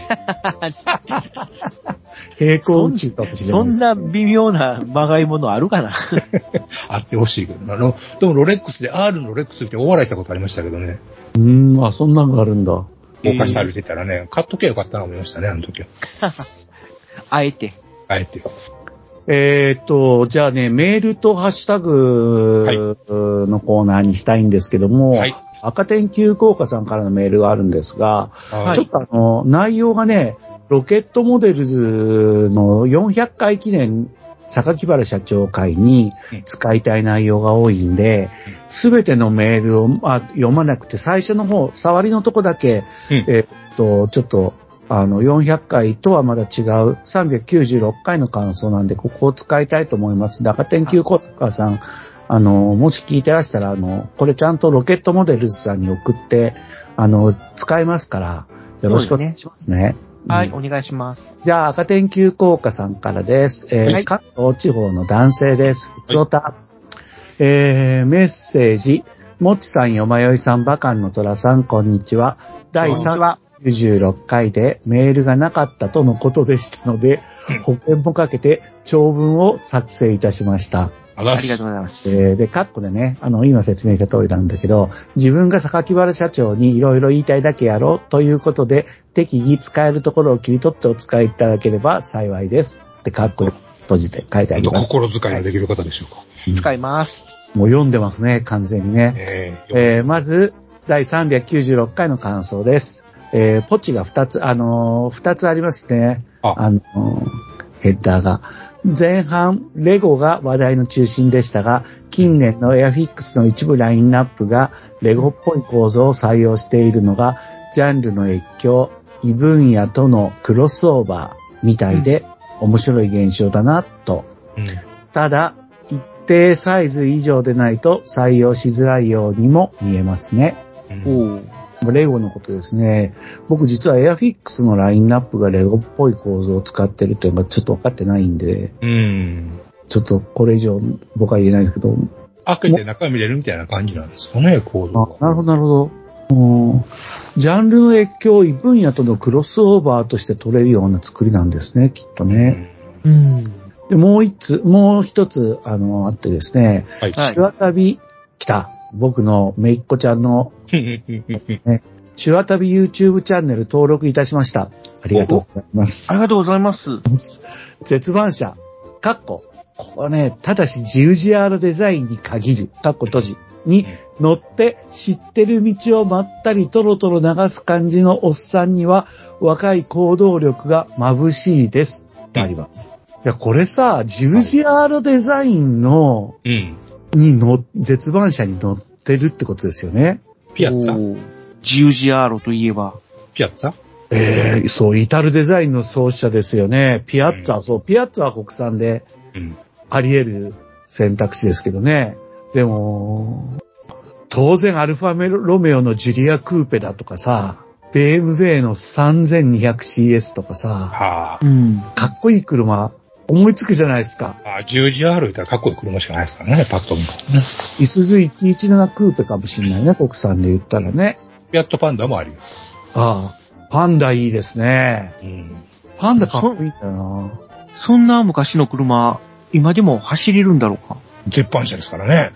平行宇宙かもしれなそんいです。な微妙なまがいものあるかな？あってほしいけどな。ロでもロレックスで R のロレックスって大笑いしたことありましたけどね。うーん、あ、そんなんがあるんだ。動かして歩いてたらね、買っとけばよかったな思いましたね、あの時は。あえて。あえて。えーっと、じゃあね、メールとハッシュタグのコーナーにしたいんですけども、はい。赤点急降下さんからのメールがあるんですが、はい。ちょっとあの、内容がね、ロケットモデルズの400回記念榊原社長会に使いたい内容が多いんで、すべてのメールを、まあ、読まなくて、最初の方、触りのとこだけ、うん。えーっと、ちょっと、あの、400回とはまだ違う396回の感想なんで、ここを使いたいと思います。ダカテン急小さん、あの、もし聞いてらしたら、あの、これちゃんとロケットモデルズさんに送って、あの、使えますから、よろしくお願いしますね。はい、うん、お願いします。じゃあ、赤天球効果さんからです。えー、はい、関東地方の男性です。ふつおた。えー、メッセージ。もちさん、よまよいさん、バカンのトラさん、こんにちは。第3話。96回でメールがなかったとのことでしたので、保険もかけて長文を作成いたしました。ありがとうございます。えー、で、カッコでね、あの、今説明した通りなんだけど、自分が榊原社長にいろいろ言いたいだけやろうということで、適宜使えるところを切り取ってお使いいただければ幸いです。ってカッコ閉じて書いてあります。心遣いができる方でしょうか。うん、使います。もう読んでますね、完全にね。えー、えー、まず、第396回の感想です。えーポチが2つ、あのー、2つありますね。ああのー、ヘッダーが。前半、レゴが話題の中心でしたが、近年のエアフィックスの一部ラインナップがレゴっぽい構造を採用しているのが、ジャンルの越境、異分野とのクロスオーバーみたいで、面白い現象だな、と。うんただ、一定サイズ以上でないと採用しづらいようにも見えますね。うん。レゴのことですね。僕実はエアフィックスのラインナップがレゴっぽい構造を使ってるっていうのがちょっと分かってないんで、うん。ちょっとこれ以上僕は言えないですけど、開けて中見れるみたいな感じなんですかね、構造なるほど、なるほど。うんジャンルの越境を異分野とのクロスオーバーとして取れるような作りなんですね、きっとね。うん。で、もう一つ、もう一つ、あの、あってですね、はい。はい手話旅来た。僕のめいっ子ちゃんの 手話旅 YouTube チャンネル登録いたしました。ありがとうございますあ。りがとうございます。絶版社、カッコ、ここはね、ただし 10GR デザインに限る、カッコ閉じ、に乗って知ってる道をまったりトロトロ流す感じのおっさんには若い行動力が眩しいです。ってあります。いや、これさ、10GR デザインの、うん。に乗、絶版車に乗ってるってことですよね。ピアッツァおう GUGR といえば。ピアッツァ？ええそう、イタルデザインの創始者ですよね。ピアッツァ、そう、ピアッツァは国産でうん。あり得る選択肢ですけどね。でも、当然アルファメロメオのジュリアクーペだとかさ、BMW の 3200CS とかさ、はうん。かっこいい車、思いつくじゃないですか。あ。あ、10GR 言ったらかっこいい車しかないですからね、パッと見たらね。イスズ117クーペかもしれないね、国産で言ったらね。ピアットパンダもあるよ。ああ、パンダいいですね。うん。パンダかっこいいんだよな。そんな昔の車、今でも走れるんだろうか絶版車ですからね。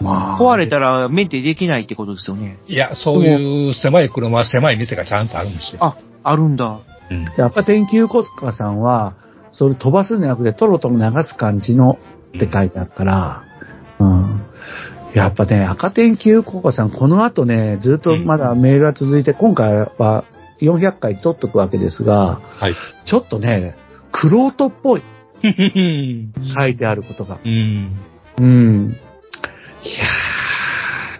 まあ。壊れたらメンテできないってことですよね。いや、そういう狭い車は狭い店がちゃんとあるんですよ。あ、あるんだ。うん。やっぱ天球コスカさんは、それ飛ばすんじゃなくてトロトロ流す感じのって書いてあるから、うん。やっぱね、赤天球ココさん、この後ね、ずっとまだメールが続いて、今回は400回取っとくわけですが、はい。ちょっとね、クロートっぽいうん。書いてあることが。うん。うん。いや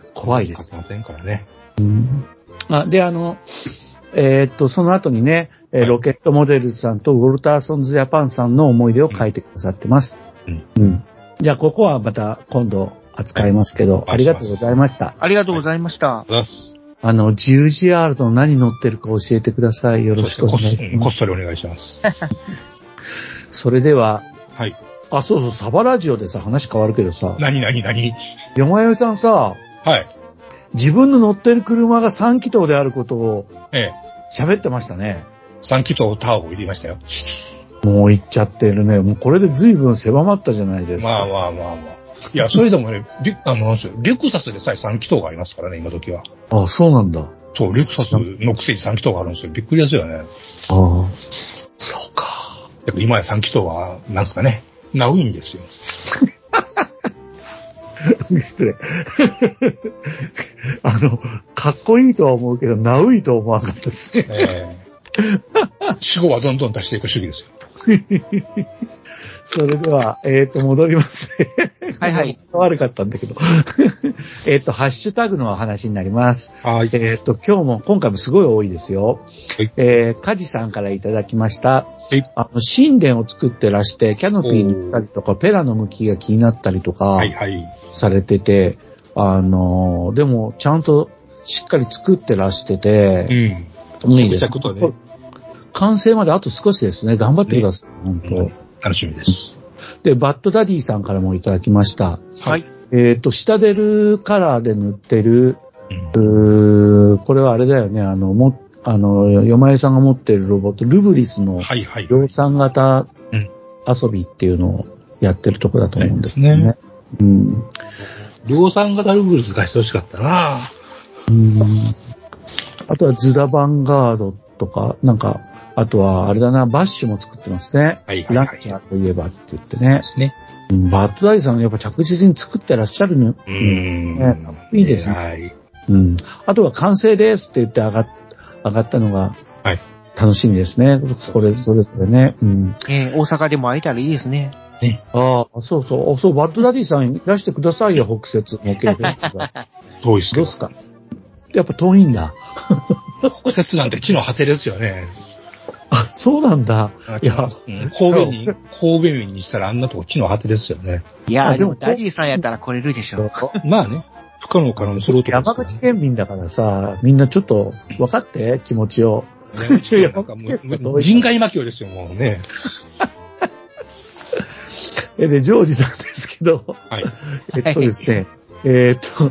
ー、怖いです。ませんからね。うんあで、あの、えーっと、その後にね、えーはいロケットモデルズさんとウォルターソンズジャパンさんの思い出を書いてくださってます。うんうんじゃあ、ここはまた今度扱いますけど、はいありがとうございました。ありがとうございました。ざっす。あの、10GR の何乗ってるか教えてください。よろしくお願いそします。こっそりお願いします。それでは、はい。あ、そうそう、サバラジオでさ、話変わるけどさ、何何何？山よさんさ、はい。自分の乗ってる車が3気筒であることをええ。喋ってましたね。3気筒ターボ入れましたよ。もう行っちゃってるね。もうこれで随分狭まったじゃないですか。まあまあまあまあ。いや、それでもね、リあの、レクサスでさえ3気筒がありますからね、今時は。あそうなんだ。あそう、レクサスのくせに3気筒があるんですよ。びっくりですよね。あ。そうか。でも今や3気筒は、なんすかね、ナウいんですよ。失礼。あの、かっこいいとは思うけど、ナウいとは思わなかったですね。ええ死後はどんどん出していく主義ですよ。それでは、えっ、と、戻りますね。はいはい。悪かったんだけど。えっと、ハッシュタグの話になります。はい。えっ、と、今日も、今回もすごい多いですよ。はいえー、カジさんからいただきました。いあの、神殿を作ってらして、キャノピーに行ったりとか、ペラの向きが気になったりとか、はいはい。されてて、あのーでも、ちゃんとしっかり作ってらしててう、ん。いいですね完成まであと少しですね。頑張ってください。本うん楽しみです。当。で、バッドダディさんからもいただきました。はい。えっ、と、下出るカラーで塗ってる、うんこれはあれだよね、あの、も、あの、よまえさんが持ってるロボット、ルブリスのはいはい。量産型うん遊びっていうのをやってるとこだと思うんですよね。そうん。量産型ルブルス出してほしかったなうんあとはズダバンガードとか、なんか、あとはあれだな、バッシュも作ってますね。はいはいはいランチャーといえばって言ってねで。すね。うんバッドダイさんやっぱ着実に作ってらっしゃるの。うーんねいいですねはい。うん。あとは完成ですって言って上がっ上がったのが、はい楽しみですね。それ、それぞれね。うん。えー大阪でも会えたらいいですね。ああ、そうそう。そう、バッドダディさんいらしてくださいよ、北摂模型フェスタ。遠いっすけどどうっ。すか？やっぱ遠いんだ。北摂なんて地の果てですよね。あ、そうなんだ。いや、うん神戸に、神戸民にしたらあんなとこ地の果てですよね。いやー、でもダディさんやったら来れるでしょ。まあね、不可能可能にすると山口県民だからさ、みんなちょっと分かって、気持ちを。山口県なんかもう、人外魔境ですよ、もうね。え、で、ジョージさんですけど、はい。えっとですね、えっと、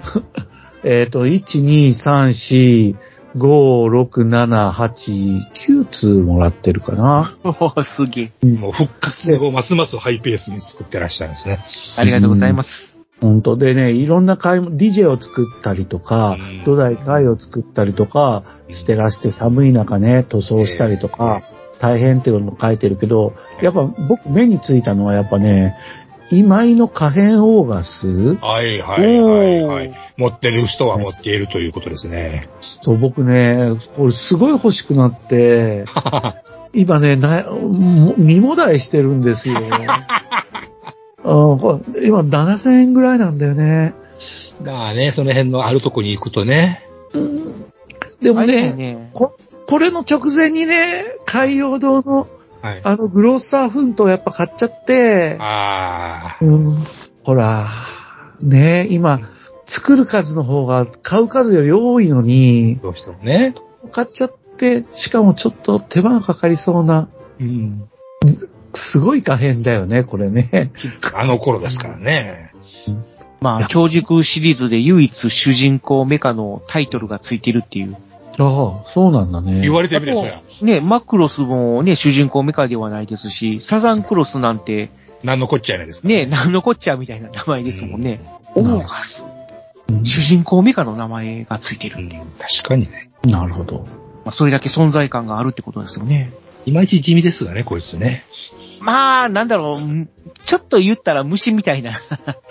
えっと、1、2、3、4、5、6、7、8、9通もらってるかな。おーすげえ。もう復活をますますハイペースに作ってらっしゃるんですね。ありがとうございます。本当でね、いろんな買い物、DJ を作ったりとかうん、土台貝を作ったりとか、してらして寒い中ね、塗装したりとか、大変っていうのを書いてるけど、やっぱ僕目についたのはやっぱね、今井の可変オーガス？はいはいはいはい。持ってる人は持っているということですね。そう、僕ね、これすごい欲しくなって、今ね、見もだえしてるんですよ。今7000円ぐらいなんだよね。まあね、その辺のあるとこに行くとね。でもあれだね、よね。ここれの直前にね、海洋堂のはい。あのグロッサーフントをやっぱ買っちゃって、ああ。うん、ほら、ね今、作る数の方が買う数より多いのに、どうしてもね。買っちゃって、しかもちょっと手間がかかりそうな、うん。すごい可変だよね、これね。あの頃ですからね。まあ、超軸シリーズで唯一主人公メカのタイトルがついてるっていう。ああ、そうなんだね。言われてみればそうや。ね、マクロスもね、主人公メカではないですし、サザンクロスなんて、何のこっちゃいないですか。ね、なんのこっちゃみたいな名前ですもんね。オうんーガス。うん主人公メカの名前がついてるっていう。確かにね。なるほど。まあ、それだけ存在感があるってことですよね。いまいち地味ですがね、こいつね。まあ、なんだろう、んちょっと言ったら虫みたいな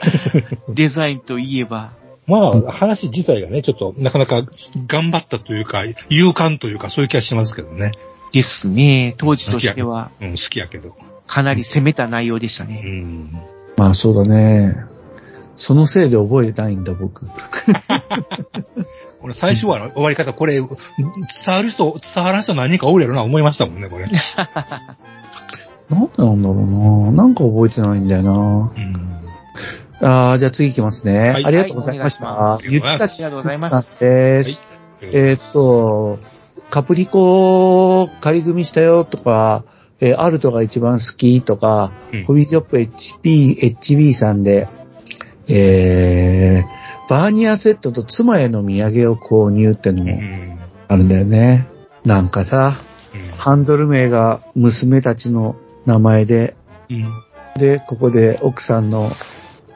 デザインといえば。まあ、話自体がね、ちょっとなかなか頑張ったというか、勇敢というか、そういう気がしますけどね。ですね。当時としては、うん、好きやけど。かなり攻めた内容でしたうね。ん。まあそうだね。そのせいで覚えてないんだ、僕。俺最初は終わり方、これ、伝わる人、伝わらん人何人かおるやろな、思いましたもんね、これ。なんでなんだろうな。なんか覚えてないんだよな。うん。ああ、じゃあ次行きますね。はいありがとうございました。はいお願いしますゆきさきありがとうございますさんです。えーっと、カプリコ仮組みしたよとか、えーアルトが一番好きとか、うんホビーショップ HP、HB さんで、えー、バーニアセットと妻への土産を購入ってのもうん。あるんだよね。なんかさ、うんハンドル名が娘たちの名前で、うん。で、ここで奥さんの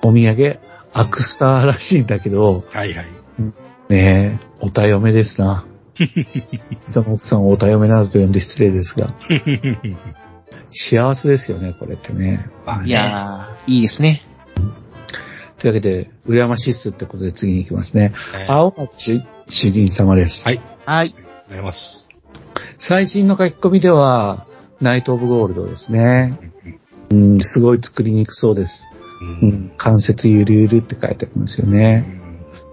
お土産、アクスターらしいんだけど、はいはい。ねえ、おた嫁ですな。人の奥さんをおた嫁などと呼んで失礼ですが、幸せですよね、これってね。まあねいやー、いいですね。というわけで、羨ましいっすってことで次に行きますね。はい青松主任様です。はい。はい。ありがとうございます。最新の書き込みでは、ナイト・オブ・ゴールドですね。うん、すごい作りにくそうです。う。うんん、関節ゆるゆるって書いてありますよね。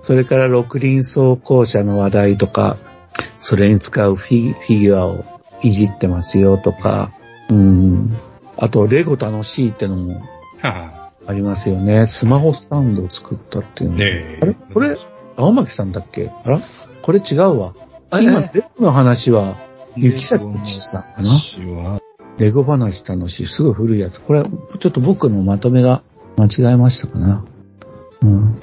それから六輪走行車の話題とか、それに使うフィギュアをいじってますよとか、うん。あと、レゴ楽しいってのもはありますよね。スマホスタンドを作ったっていうあ、の。ねえ。あれ？これ、青巻さんだっけ？あら？これ違うわ。あ今、えレゴの話は、雪崎一さんかな？レゴ話楽しい。すごい古いやつ。これ、ちょっと僕のまとめが間違えましたかな。うん。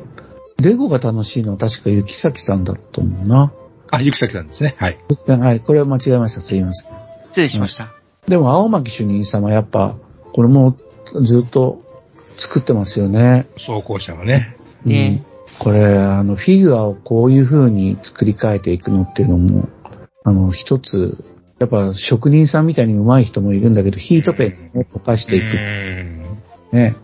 レゴが楽しいのは確か雪崎さんだと思うな。あ、ゆきさきさんですね。はい。はい、これは間違えました。すいません。失礼しました。でも、青巻主任様、やっぱ、これもずっと作ってますよね。走行車はね。ねうん、これ、あの、フィギュアをこういう風に作り変えていくのっていうのも、あの、一つ、やっぱ職人さんみたいに上手い人もいるんだけど、ヒートペンで、ね、溶かしていくうん。ね。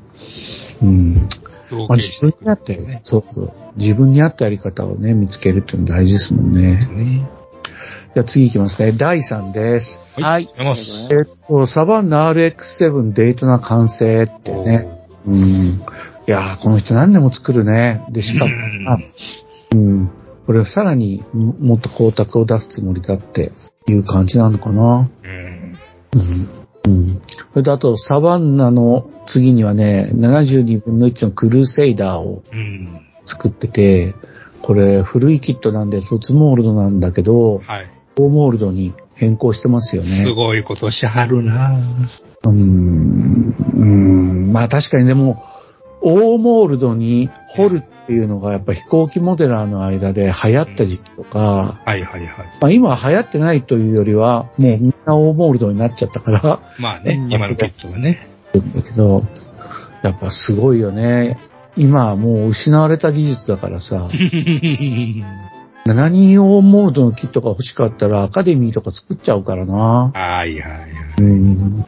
うん。造まあ、自分に合って、そうそう。自分に合ったやり方をね、見つけるっていうの大事ですもんね。ね。じゃあ次行きますね。第3です。はい。ありがとうございえっと、サバンナ RX7 デートナ完成ってね。うん。いやー、この人何でも作るね。で、しかも、あうん。これをさらにももっと光沢を出すつもりだっていう感じなのかな。うん。うん。うん。それとあと、サバンナの次にはね、72分の1のクルーセイダーをうん。作ってて、これ古いキットなんで、トツモールドなんだけど、はい。オーモールドに変更してますよね。すごいことしはるなうーん。うーん。まあ確かにでも、オーモールドに掘るっていうのがやっぱ飛行機モデラーの間で流行った時期とか、はいはいはい。まあ今は流行ってないというよりは、もうみんなオーモールドになっちゃったから、まあねう、ん今のキットはね。だけど、やっぱすごいよね。今はもう失われた技術だからさ、7人オーモールドのキットが欲しかったらアカデミーとか作っちゃうからな。はいはいはい。うん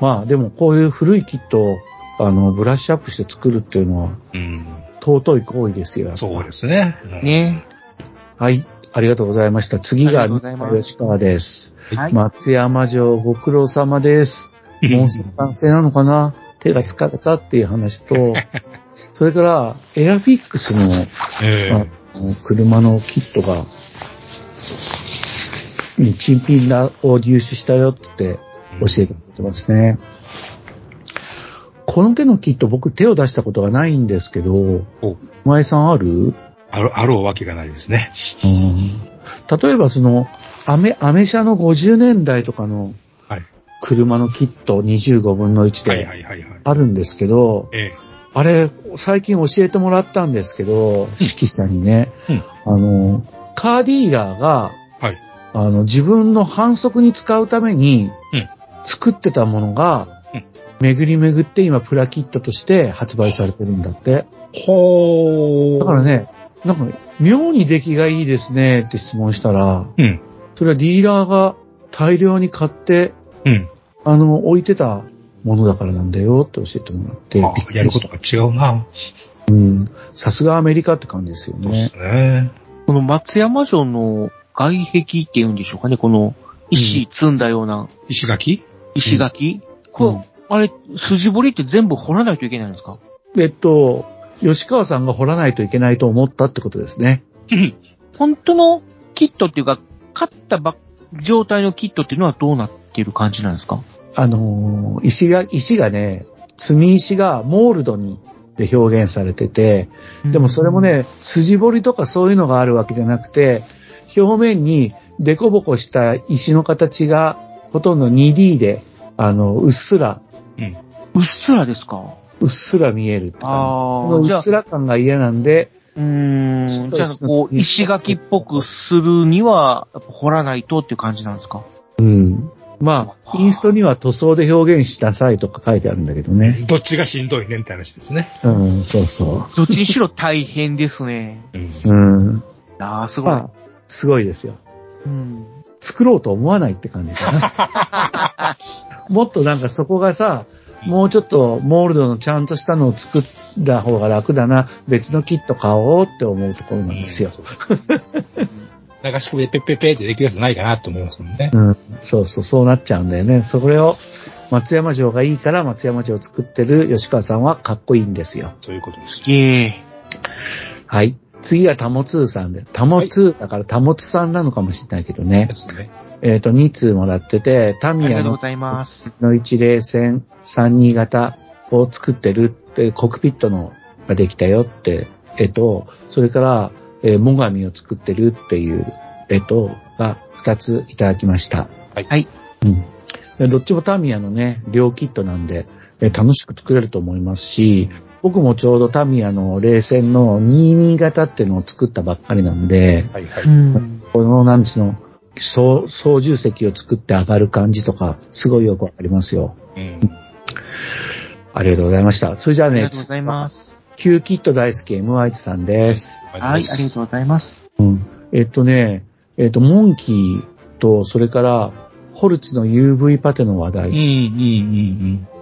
まあでもこういう古いキットをあのブラッシュアップして作るっていうのはうん。尊い行為ですよ。そうですね。うん。ね。はい。ありがとうございました。次が吉川です。はい。松山城ご苦労様です。モンスター完成なのかな？手が疲れたっていう話と、それからエアフィックスのえあの車のキットが、うん新品だを入手したよって教えてくれてますね。この手のキット僕手を出したことがないんですけど、お。前さんある？ある、あるわけがないですね。うん。例えばその、アメ、アメ車の50年代とかのはい。車のキット25分の1はいで。あるんですけど、えあれ、最近教えてもらったんですけど、指揮さんにね、うん。あの、カーディーラーが、はい。あの、自分の反則に使うためにうん、作ってたものが、うん巡り巡って今プラキットとして発売されてるんだって。えほだからね、なんか、妙に出来がいいですねって質問したら、うん。それはディーラーが大量に買って、うん。あの、置いてたものだからなんだよって教えてもらって。あやることが違うな。うん。さすがアメリカって感じですよそうですね。ね。この松山城の外壁っていうんでしょうかね、この石積んだような石垣？石垣、これ、あれ、筋彫りって全部掘らないといけないんですか？えっと、吉川さんが掘らないといけないと思ったってことですね。本当のキットっていうか、買ったば状態のキットっていうのはどうなっている感じなんですか？あのー石が、石がね、積み石がモールドにで表現されてて、でもそれも、ね、筋彫りとかそういうのがあるわけじゃなくて、表面にデコボコした石の形がほとんど 2D で、あの、うっすら、うっすらですか？うっすら見えるって感じ。そのうっすら感が嫌なんで、うーん。そうじゃあ、こう、石垣っぽくするには、やっぱ掘らないとっていう感じなんですか？うん。まあ、インストには塗装で表現しなさいとか書いてあるんだけどね。どっちがしんどいねんって話ですね。うん、そうそどっちにしろ大変ですね。うん。う。うん。ああ、すごい。まあ、すごいですよ。うん。作ろうと思わないって感じかな。もっとなんかそこがさ、もうちょっとモールドのちゃんとしたのを作った方が楽だな、別のキット買おうって思うところなんですよ。流し込みでペッペッペってできるやつないかなと思いますもんね。うん。そうそう、そうなっちゃうんだよね。それを松山城がいいから松山城を作ってる吉川さんはかっこいいんですよ。そういうことです。イエーイ。はい。次はタモツーさんで。タモツーだからタモツさんなのかもしれないけどねで。すね。えっ、と、2通もらってて、タあミヤのりがとうございます。の一例戦32型を作ってるって、コックピットのができたよって、えっと、それから、えー、モガミを作ってるっていう、えっと、が2ついただきました。はいはい。うんで。どっちもタミヤのね、両キットなんで、えー楽しく作れると思いますし、僕もちょうどタミヤの冷戦の22型っていうのを作ったばっかりなんで、はいはい。うん。この、なんですの、操操縦席を作って上がる感じとか、すごいよくわかりますよ。うん。ありがとうございました。それじゃあねありが、とうございます。Q キット大好き MY さんです。はい、ありがとうございます。うん。えっとね、えっと、モンキーと、それから、ホルツの UV パテの話うん、うん、題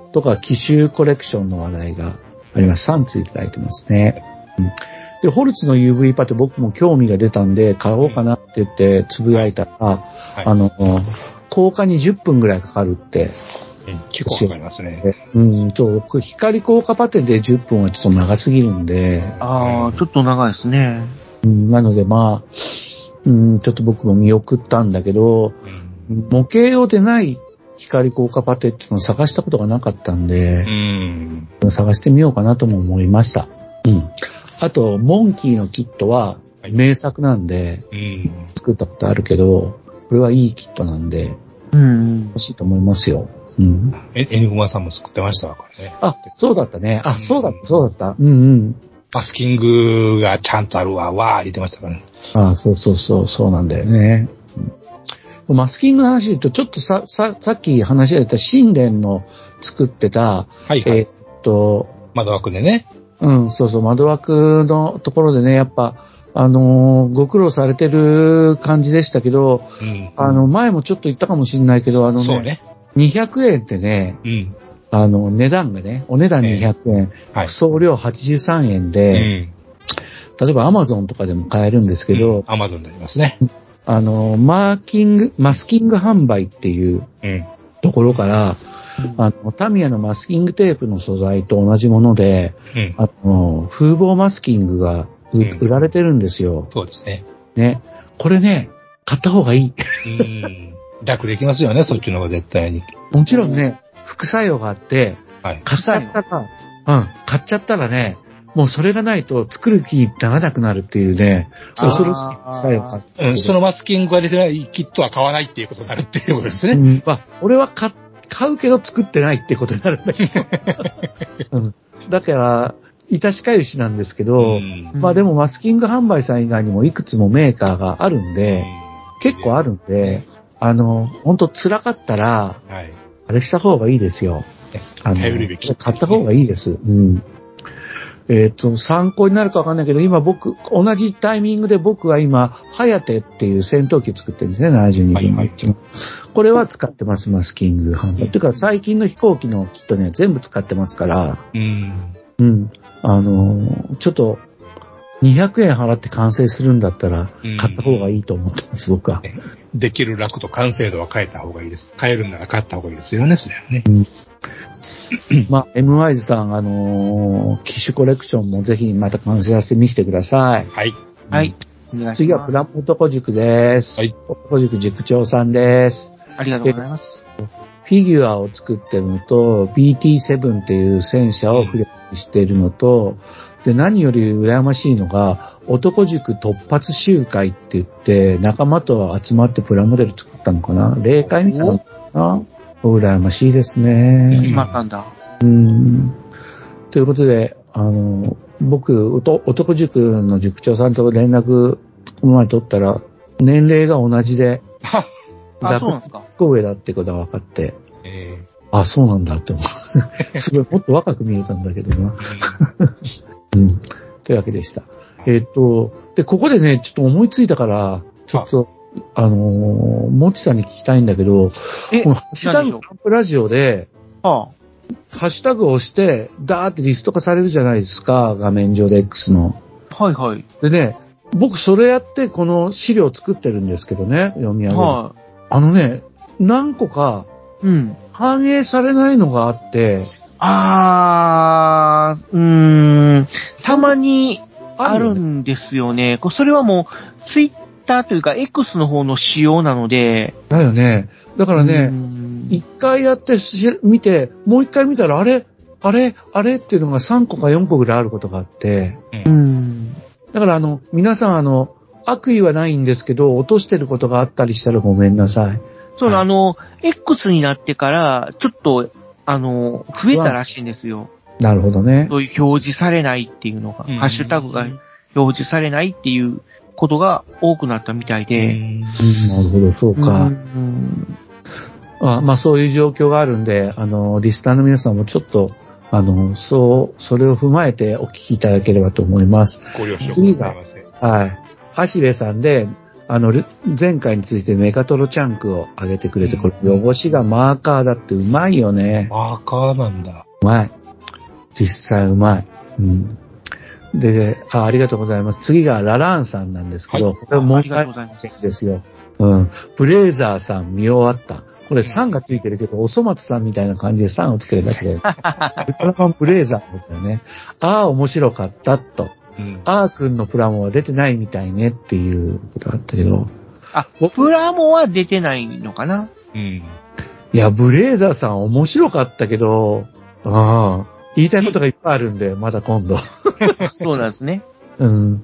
うん、とか、奇襲コレクションの話題があります。3ついただいてますね。うんで、ホルツの UV パテ僕も興味が出たんで、買おうかなって言って、つぶやいたら、あの、効果に10分ぐらいかかるって、うん。結構かかりますね。うん、と、光効果パテで10分はちょっと長すぎるんで、ああ、ちょっと長いですね。うんなのでまあ、うん、ちょっと僕も見送ったんだけど、うん。模型用でない光効果パテっていうのを探したことがなかったんでう、ん。探してみようかなとも思いました。うん。あと、モンキーのキットははい名作なんで、うん。作ったことあるけど、これはいいキットなんで、うん。欲しいと思いますよ。うん。え、エニグマさんも作ってました？わ、これね。あ、そうだったね。あ、うんそうだった、そうだった。うんうん。マスキングがちゃんとあるわ、わー言ってましたからね。あそうそうそう、そうなんだよね。うんマスキングの話で言うと、ちょっとさ、さ、さっき話が出た神殿の作ってた、はいはい。えーっと、窓枠でね。うん、そうそう、窓枠のところでね、やっぱ、あのーご苦労されてる感じでしたけど、うん。あの、前もちょっと言ったかもしれないけど、あのね、ね。200円ってね、うん。あの、値段がね、お値段200円、はい。送料83円うで、ん。例えばアマゾンとかでも買えるんですけど、アマゾンでありますね。あの、マーキング、マスキング販売っていううん。ところから、あの、タミヤのマスキングテープの素材と同じもので、うん。あの、風防マスキングがううん売られてるんですよ。そうですね。ね。これね、買った方がいい。うん。楽できますよね、そっちの方が絶対に。もちろんね、副作用があって、はい。買っちゃったら、うん、買っちゃったらね、もうそれがないと作る気にならなくなるっていうね、恐ろしい副作用があって。うん、そのマスキングが出てないキットは買わないっていうことになるっていうことですね。うん、まあ、俺は買買うけど作ってないってことになるんだけど。うん、だから、致しかゆしなんですけど、んまあでもマスキング販売さん以外にもいくつもメーカーがあるんで、結構あるんで、あの、ほんと辛かったら、はい。あれした方がいいですよ。あの、買った方がいいです。うん。えっ、と、参考になるかわかんないけど、今僕、同じタイミングで僕は今、ハヤテっていう戦闘機を作ってるんですね、72分の1の。これは使ってます、マスキング販売。ていうか、最近の飛行機のキットには全部使ってますから、うん。うん。あのーちょっと、200円払って完成するんだったらうん、買った方がいいと思ってます、僕は。できる楽と完成度は変えた方がいいです。変えるなら変えた方がいいですよね、それはね。まあ、M ワイズさん、あのー機種コレクションもぜひまた完成させて見せてください。はい。はい。次は。プラモ男塾です。はい男塾塾長さんです。ありがとうございます。フィギュアを作ってるのと、BT7 っていう戦車をフレームにしているのと、で、何より羨ましいのが、男塾突発集会って言って、仲間と集まってプラモデル作ったのかな？霊界みたいなのかな？羨ましいですね。決まったんだ。うんということで、あの、僕、男塾の塾長さんと連絡、この前取ったら、年齢が同じで、あ、そうなんですか。1個上だってことが分かって、えあ、そうなんだって思う。すごい、もっと若く見えたんだけどな。うん。というわけでした。えっ、と、で、ここでね、ちょっと思いついたから、ちょっと、あのー、もちさんに聞きたいんだけど、えこのハッシュタグ何でしょう？カンプラジオで、はハッシュタグを押して、ダーってリスト化されるじゃないですか、画面上で X の。あ、はいはい。でね、僕それやってこの資料作ってるんですけどね、読み上げる。はあのね、何個かい。うん。反映されないのがあって、あー、うーん、たまにあるんですよね。それはもう、ツイッターというか X の方の仕様なので、だよね。だからうね、ん一回やってし見て、もう一回見たら、あれ？あれ？あれ？っていうのが3個か4個ぐらいあることがあって、うん。だからあの、皆さんあの、悪意はないんですけど、落としてることがあったりしたらごめんなさい。そう、はいあの、X になってから、ちょっと、あの、増えたらしいんですよ。なるほどね。そういう表示されないっていうのが、うんハッシュタグが表示されないっていうことが多くなったみたいで。うん、なるほど、そうか。うんあまあそういう状況があるんで、あの、リスターの皆さんもちょっと、あの、そう、それを踏まえてお聞きいただければと思います。ご了承くださいませ。はい。橋部さんで、あの、ル前回についてメガトロチャンクを上げてくれて、これ汚しがマーカーだってうまいよね。マーカーなんだ。うまい。実際うまい。うん。で、あありがとうございます。次がララーンさんなんですけど、はいこれもうあ一回ですよ。うん。ブレイザーさん見終わった。これ3がついてるけど、おそ松さんみたいな感じで3をつけるだけで。ウルトラマンブレイザーのことだよね。ああ、面白かった、と。うん。あーくんのプラモは出てないみたいねっていうことがあったけど、あ、プラモは出てないのかな？うん。いや、ブレイザーさん面白かったけど、ああ、言いたいことがいっぱいあるんで、まだ今度。そうなんですね。うん。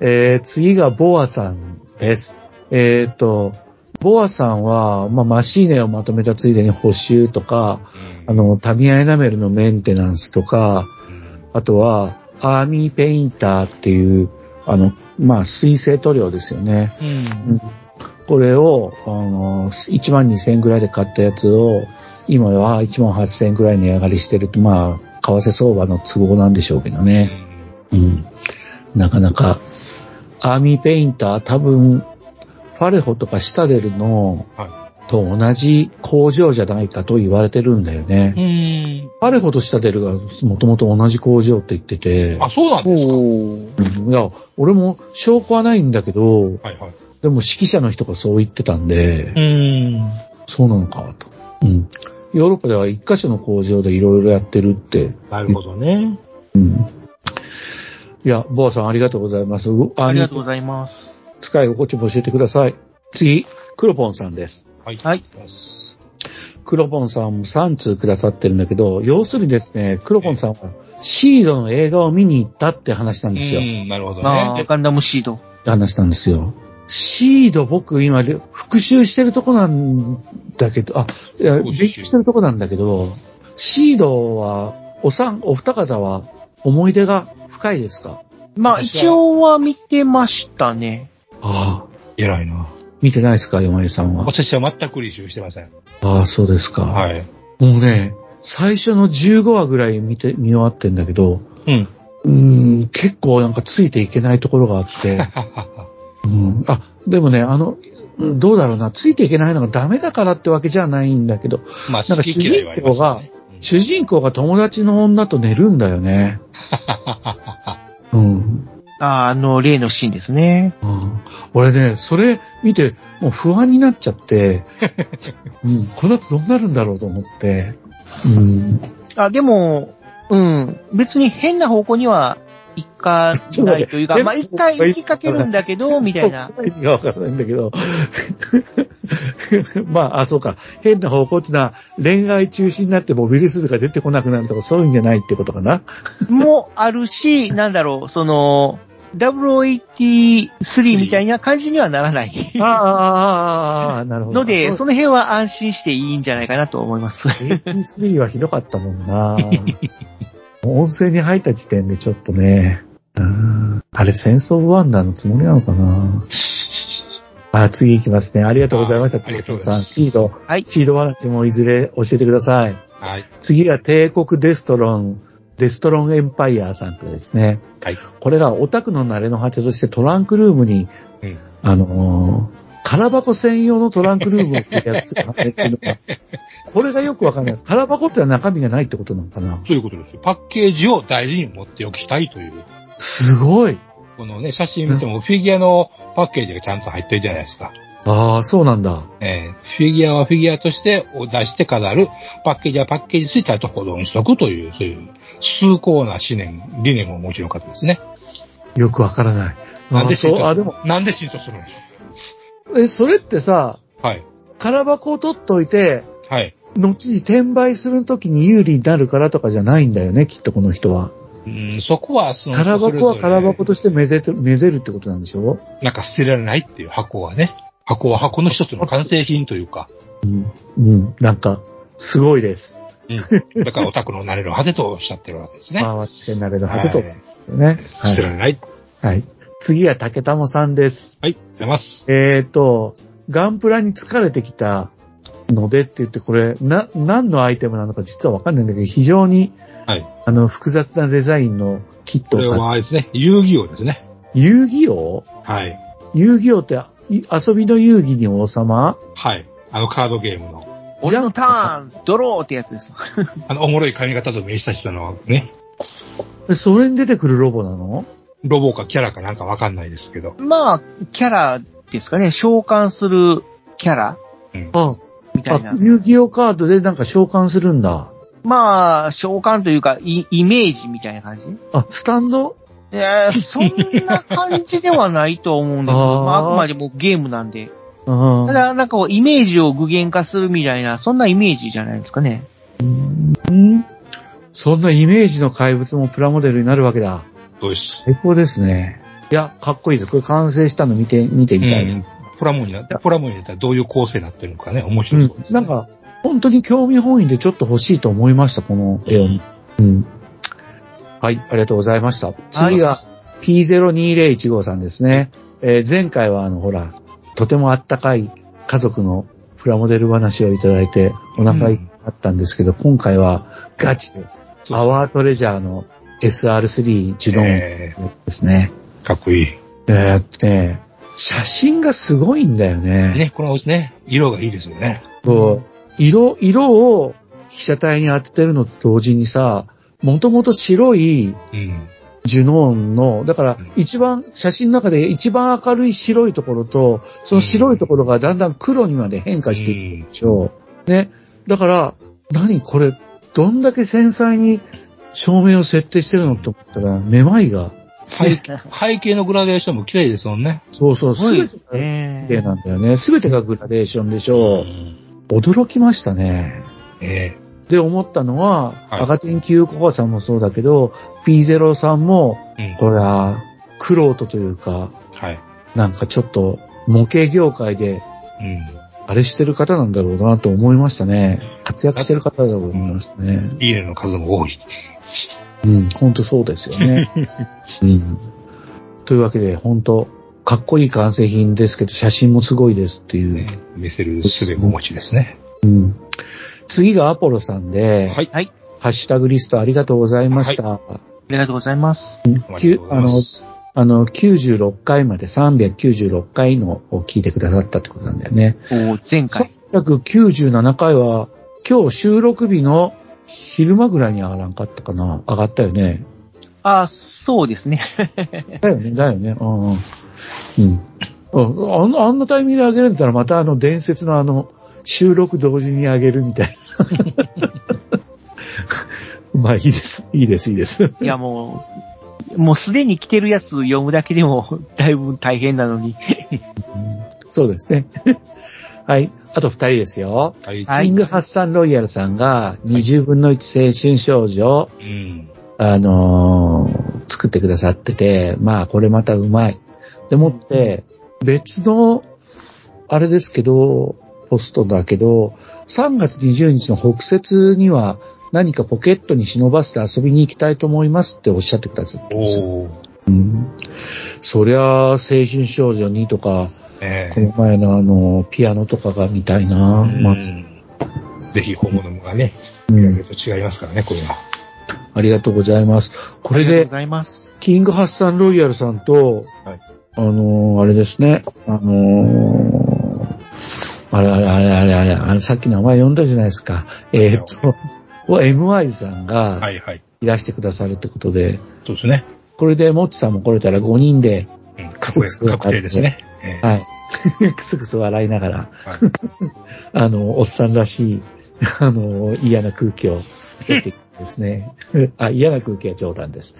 えー、次がボアさんです。えっ、と、ボアさんは、まあ、マシーネをまとめたついでに補修とか、あの、タミヤエナメルのメンテナンスとか、あとは、アーミーペインターっていう、あの、まあ、水性塗料ですよね。うん。これを、あの、1万2000円ぐらいで買ったやつを、今は1万8000円ぐらい値上がりしてると、まあ、為替相場の都合なんでしょうけどね。うん。なかなか、アーミーペインター多分、ファレホとかシタデルの、はと同じ工場じゃないかと言われてるんだよね。い。うん。ファレホとシタデルがもともと同じ工場って言ってて、あ、そうなんですか。いや、俺も証拠はないんだけど、はいはい。でも指揮者の人がそう言ってたんで、うん。そうなのかと。うん。ヨーロッパでは一箇所の工場でいろいろやってるって。なるほどね。うん。いや、ボアさんありがとうございます。うありがとうございます。使い心地も教えてください。次、クロポンさんです。はい。はい。クロポンさんも3通くださってるんだけど、要するにですね、クロポンさんはシードの映画を見に行ったって話なんですよ。うん、なるほどまあ、ね。ガンダムシード。って話なんですよ。シード僕今復習してるとこなんだけど、あ、いや、勉強してるとこなんだけど、シードは、おさん、お二方は思い出が深いですか？まあ、一応は見てましたね。ああ、偉いな。見てないですか、山井さんは？私は全く履修してません。ああ、そうですか。はい。もうね、最初の15話ぐらい見て、見終わってんだけど、うん。うーん、結構なんかついていけないところがあって、うん、あ、でもね、あの、うんどうだろうな、ついていけないのがダメだからってわけじゃないんだけど、まあ、なんか好き嫌いはありますよね。主人公が友達の女と寝るんだよね。うん。ああ、あの、例のシーンですね。うん。俺ね、それ見て、もう不安になっちゃって、うん、この後どうなるんだろうと思って、うん、あ、でも、うん、別に変な方向には行かないというか、まあ一回行きかけるんだけど、みたいな。意味がわからないんだけど。まあ、あ、そうか。変な方向っていうのは、恋愛中止になってもウイルスが出てこなくなるとか、そういうんじゃないってことかな。もあるし、なんだろう、その、0083みたいな感じにはならない。ああ、ああ、なるほど。ので、その辺は安心していいんじゃないかなと思います。AP3 はひどかったもんな。温泉に入った時点でちょっとね、うんあれ戦争ワンダーのつもりなのかな？あ、次行きますね。ありがとうございました。あありがとうございますシード。はい。シード話もいずれ教えてください。はい。次は帝国デストロン、デストロンエンパイアさんとですね。はい。これがオタクの慣れの果てとしてトランクルームに、うん。あのー空箱専用のトランクルームをってやつが入ってるのか。これがよくわかんない。空箱ってのは中身がないってことなのかなそういうことですよ。パッケージを大事に持っておきたいという。すごい。このね、写真見てもフィギュアのパッケージがちゃんと入ってるじゃないですか。ああ、そうなんだ。えーフィギュアはフィギュアとして出して飾る、パッケージはパッケージとしてちゃんと保存しとくという、そういう崇高な思念、理念をお持ちの方ですね。よくわからない。なんであそう、あ、浸透するでも、なんで浸透するんでしえ、それってさ、はい。空箱を取っといて、はい。後に転売するときに有利になるからとかじゃないんだよね、きっとこの人は。うん、そこは、その、空箱は空箱としてめでて、めでるってことなんでしょ？なんか捨てられないっていう箱はね。箱は箱の一つの完成品というか。うん。うん。なんか、すごいです。うん。だからオタクのなれる果てとおっしゃってるわけですね。まあ、私がなれるはずと。捨てられない。はい。次は竹玉さんです。はい。出ます。えーと、ガンプラに疲れてきたのでって言って、これ、な、何のアイテムなのか実はわかんないんだけど、非常に、はい。あの、複雑なデザインのキットこれはあれですね。遊戯王ですね。遊戯王？はい。遊戯王って、い遊びの遊戯に王様？はい。あのカードゲームの。俺のターン、ドローってやつです。あの、おもろい髪型と名した人のね、えそれに出てくるロボなの？ロボかキャラかなんかわかんないですけど。まあ、キャラですかね。召喚するキャラあ、みたいなあ、。遊戯王カードでなんか召喚するんだ。まあ、召喚というか、イイメージみたいな感じ？あ、スタンド？いや、そんな感じではないと思うんですけど、あーまあ、あくまでもゲームなんで。うんただ、なんかこう、イメージを具現化するみたいな、そんなイメージじゃないですかね。うんそんなイメージの怪物もプラモデルになるわけだ。最高ですね。いや、かっこいいです。これ完成したの見て、見てみたいです。プラモになって、プラモになったらどういう構成になってるのかね、面うん白そうです、ねなんか、本当に興味本位でちょっと欲しいと思いました、この絵を。うん。はい、ありがとうございました。次が P0201 さんですね。えー前回はあの、ほら、とてもあったかい家族のプラモデル話をいただいてお腹いっぱいあったんですけど、今回はガチで、そうアワートレジャーの SR3 ジュドンえですね。ーかっこいい。えーっとね、写真がすごいんだよね。ね、このね、色がいいですよね。そう色、色を被写体に当ててるのと同時にさ、もともと白いうん。ジュノーンの、だからうん一番、写真の中で一番明るい白いところと、その白いところがだんだん黒にまで変化していくでしょう。ね。だから、何これ、どんだけ繊細に照明を設定してるのって思ったら、めまいが、背景のグラデーションも綺麗ですもんね。そうそう、すべてが綺麗なんだよね。すべてがグラデーションでしょう。ん。驚きましたね。えで、思ったのは、はい赤点級ココさんもそうだけど、P0 さんも、えうん。これは、クロートというか、はい。なんかちょっと、模型業界で、うん。あれしてる方なんだろうなと思いましたね。活躍してる方だと思いましたね。いいねの数も多い。うん、本当そうですよね。うん。というわけで、本当かっこいい完成品ですけど、写真もすごいですっていう。ね、見せる術もお持ちですね。うん。次がアポロさんで、はい。はい。ハッシュタグリストありがとうございました。ありがとうございます。ありがとうございます。あの、96回まで396回のを聞いてくださったってことなんだよね。お前回。397回は、今日収録日の昼間ぐらいに上がらんかったかな上がったよね。あ、そうですね。だよね、だよね。うんうん。あんな、あんなタイミングで上げるんだったら、またあの伝説のあの、収録同時に上げるみたいな。まあいいです。いいです、いいです。いやもう、もうすでに来てるやつ読むだけでもだいぶ大変なのに。そうですね。はい。あと二人ですよ。はい。はいキングハッサンロイヤルさんが20分の1青春少女、うん。あのー作ってくださってて、まあこれまたうまい。でもって、別の、あれですけど、ポストだけど、3月20日の北節には何かポケットに忍ばせて遊びに行きたいと思いますっておっしゃってくださってます。おー。うん、そりゃ、青春少女2とか、えこの前のあの、ピアノとかが見たいな、えまあぜひ本物がね、うん見ると違いますからね、こういうのは。ありがとうございます。これでありがとうご、ざいます。キングハッサンロイヤルさんと、はいあのーあれですね、あのーあれあれあれあれあれ、あれさっき名前呼んだじゃないですか。えーっと、MY さんがはいはい。いらしてくださるってことで、そうですね。これでモッチさんも来れたら5人で、うん。確定ですね。ええはい。クスクス笑いながら、はい あの、おっさんらしい、あの、嫌な空気を出していくんですね。あ、嫌な空気は冗談です。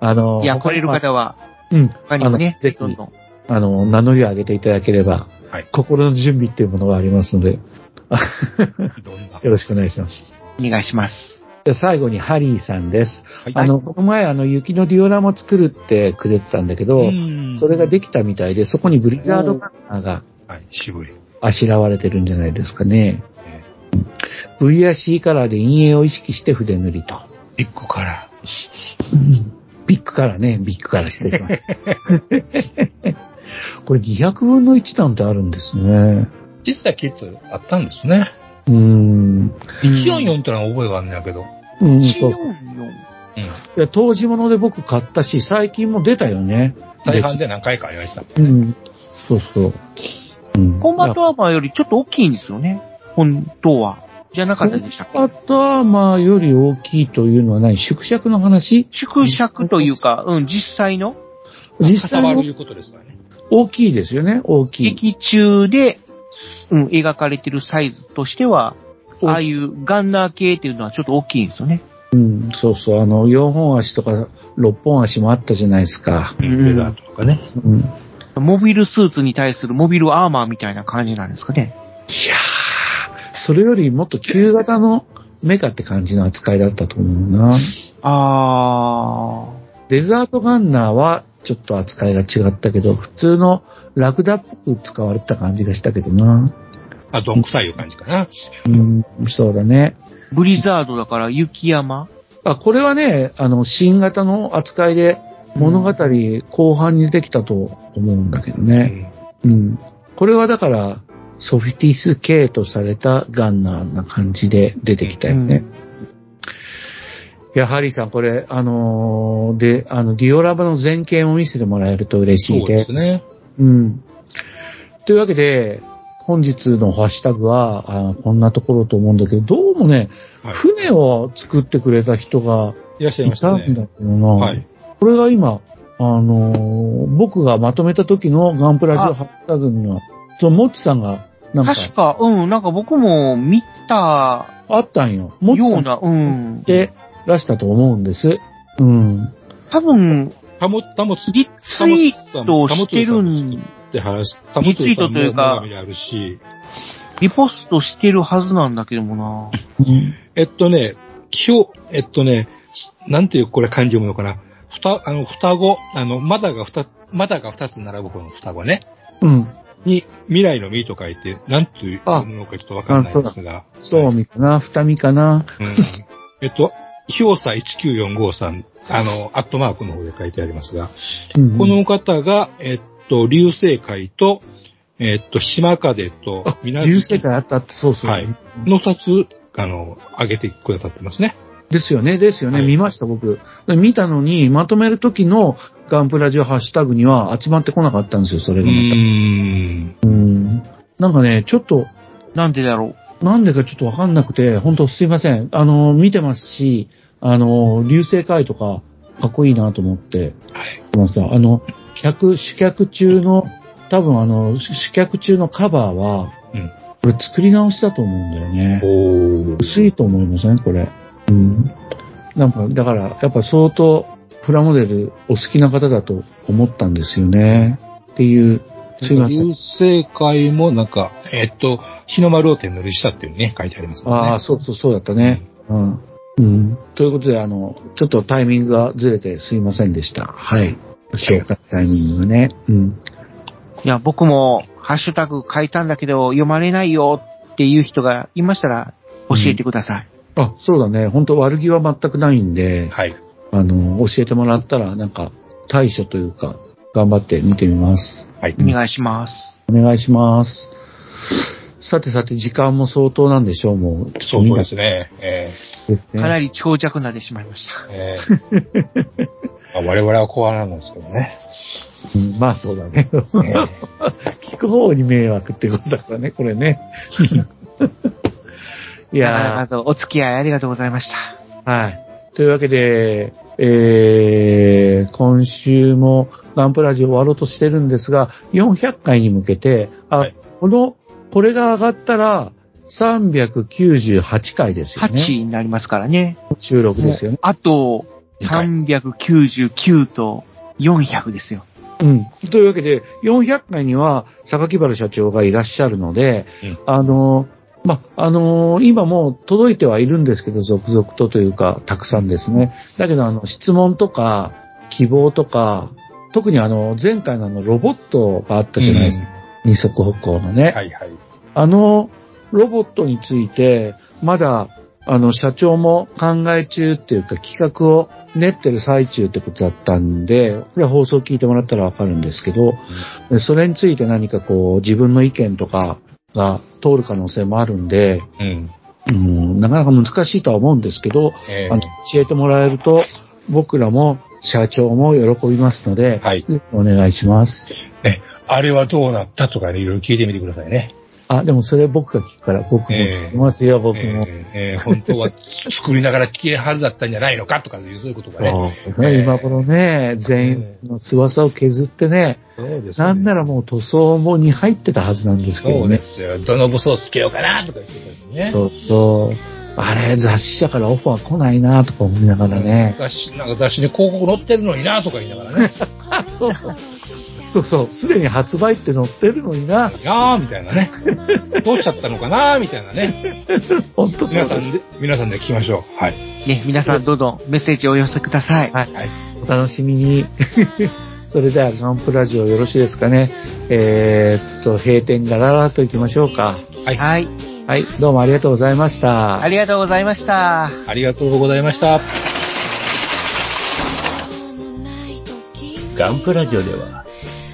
あの、いや、来れる方は、うん。他にもねあのぜ、ひどんどん。あの、名乗りを上げていただければ、はい心の準備っていうものがありますので。よろしくお願いします。お願いします。で最後にハリーさんです。はいあの、この前あの、雪のディオラマ作るってくれてたんだけど、んそれができたみたいで、そこにブリザードバナーがはい、渋い。あしらわれてるんじゃないですかね。え V や C カラーで陰影を意識して筆塗りと。え一個から。ビッグカラーね、ビッグカラー失礼します。これ200分の1なんてあるんですね。実際キットあったんですね。うーん。144ってのは覚えがあるんだけど。うん、そう。144。うん。いや、当時物で僕買ったし、最近も出たよね。再販で何回かありました。うん。そうそう。うん。コンバットアーマーよりちょっと大きいんですよね。本当は。じゃなかったでしたっけ？コンバットアーマーより大きいというのは何？縮尺の話？縮尺というか、うん、実際の？実際の？いうことですからね。大きいですよね、大きい。劇中で、うん、描かれてるサイズとしては、ああいうガンナー系っていうのはちょっと大きいんですよね。うん、そうそう、あの、4本足とか6本足もあったじゃないですか。うん。レザーとかね。うん。モビルスーツに対するモビルアーマーみたいな感じなんですかね。いやー、それよりもっと旧型のメカって感じの扱いだったと思うな。あデザートガンナーはちょっと扱いが違ったけど、普通のラクダっぽく使われてた感じがしたけどな。あ、どんくさいいう感じかな。うん、そうだね。ー、ブリザードだから雪山？あ、これはね、あの、新型の扱いで物語後半に出てきたと思うんだけどね。うん。これはだから、ソフィティス系とされたガンナーな感じで出てきたよね。いや、ハリーさん、これ、あのーで、あの、ディオラバの全景を見せてもらえると嬉しそいうで。すね。うん。というわけで、本日のハッシュタグは、あこんなところと思うんだけど、どうもね、はい船を作ってくれた人がいらっしゃいいました。んだけどな、はい。これが今、あのー僕がまとめた時のガンプラジオハッシュタグには、そのモッチさんが、なんか、確か、うん、なんか僕も見たあったんよ。モッチさんような、うん。でらしたと思うんです。うん。多分、たも、たもつ、リツイートしてるん、って話、リツイートというかあるし、リポストしてるはずなんだけどもな。えっとね、今日、えっとね、なんていうこれ漢字読むのかな。ふた、あの、双子、あの、まだが二つ、まだが二つ並ぶこの双子ね。うん。に、未来の実と書いて、なんというあのかちょっとわかんないんですが。そうみかな、二見かな。うん。えっと、表さ19453、あの、アットマークの方で書いてありますが、うんこの方が、えっと、流星海と、えっと、島風と流星会あったって、そうそう。はいの二つ、あの、上げてくださってますね。ですよね、ですよね。はい見ました、僕。見たのに、まとめる時のガンプラジオハッシュタグには集まってこなかったんですよ、それうがまた。ーん。うん。なんかね、ちょっと、なんでだろう。なんでかちょっとわかんなくて、本当すいません。あの、見てますし、あの、流星会とか、かっこいいなと思って、はい。あの、客、主客中の、多分あの、主客中のカバーは、うんこれ作り直しだと思うんだよね。おー。薄いと思いません？これ。うん。なんか、だから、やっぱ相当、プラモデルお好きな方だと思ったんですよね。っていう、すいません。流星会もなんか、えっと、日の丸を手塗りしたっていうね、書いてありますね。ああ、そうそう、そうだったね。うん。うん。ということで、あの、ちょっとタイミングがずれてすいませんでした。はい。紹介タイミングがね。うん。いや、僕も、ハッシュタグ書いたんだけど、読まれないよっていう人がいましたら、教えてください。あ、そうだね。本当悪気は全くないんで、はい。あの、教えてもらったら、なんか、対処というか、頑張って見てみます。はい。お願いします。お願いします。さてさて、時間も相当なんでしょう、もう。そうですね。えですね。かなり長尺になってしまいました。ーえーまあ我々はコアなんですけどね。うんまあそうだね。えー聞く方に迷惑ってことだからね、これね。いやとお付き合いありがとうございました。ー、はい。というわけで、えー、今週もガンプラジオ終わろうとしてるんですが、400回に向けて、あ、はいこの、これが上がったら、398回ですよね。8になりますからね。収録ですよね。あと、399と400ですよ。うん。というわけで、400回には、榊原社長がいらっしゃるので、うんあの、ま、あの今もう届いてはいるんですけど、続々とというか、たくさんですね。だけど、あの、質問とか、希望とか、特にあの、前回のあの、ロボットがあったじゃないですか。二足歩行のね。はいはい。あの、ロボットについて、まだ、あの、社長も考え中っていうか、企画を練ってる最中ってことだったんで、これは放送聞いてもらったらわかるんですけど、でそれについて何かこう、自分の意見とかが通る可能性もあるんで、うん。うん、なかなか難しいとは思うんですけど、えあの教えてもらえると、僕らも社長も喜びますので、はいお願いします。ね、あれはどうなったとかね、いろいろ聞いてみてくださいね。あ、でもそれ僕が聞くから、僕も聞きますよ、僕も。えーえー本当は作りながら聞けはるだったんじゃないのかとかいう、そういうことがね。そう。えー今頃ね、全員の翼を削ってね、そうですねなんならもう塗装もに入ってたはずなんですけどねそうで。すよ。どの武装つけようかなとか言ってたね。そうそう。あれ、雑誌社からオファー来ないなとか思いながらね。雑誌、なんか雑誌に広告載ってるのになとか言いながらね。そうそう。そうそう、すでに発売って載ってるのにな。いやー、みたいなね。どうしちゃったのかなみたいなね。本当そうです皆さんで、皆さんで聞きましょう。はい。ね、皆さんどんどんメッセージをお寄せください。はい。はい。お楽しみに。それでは、ガンプラジオよろしいですかね。えーっと、閉店ガララと行きましょうか。はい。はい。はい、どうもありがとうございました。ありがとうございました。ありがとうございました。ガンプラジオでは、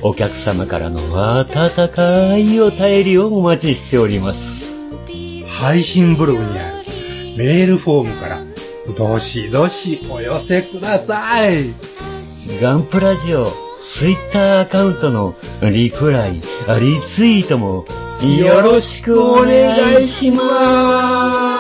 お客様からの温かいお便りをお待ちしております。配信ブログにあるメールフォームから、どしどしお寄せください。ガンプラジオ、ツイッターアカウントのリプライ、リツイートもよろしくお願いします。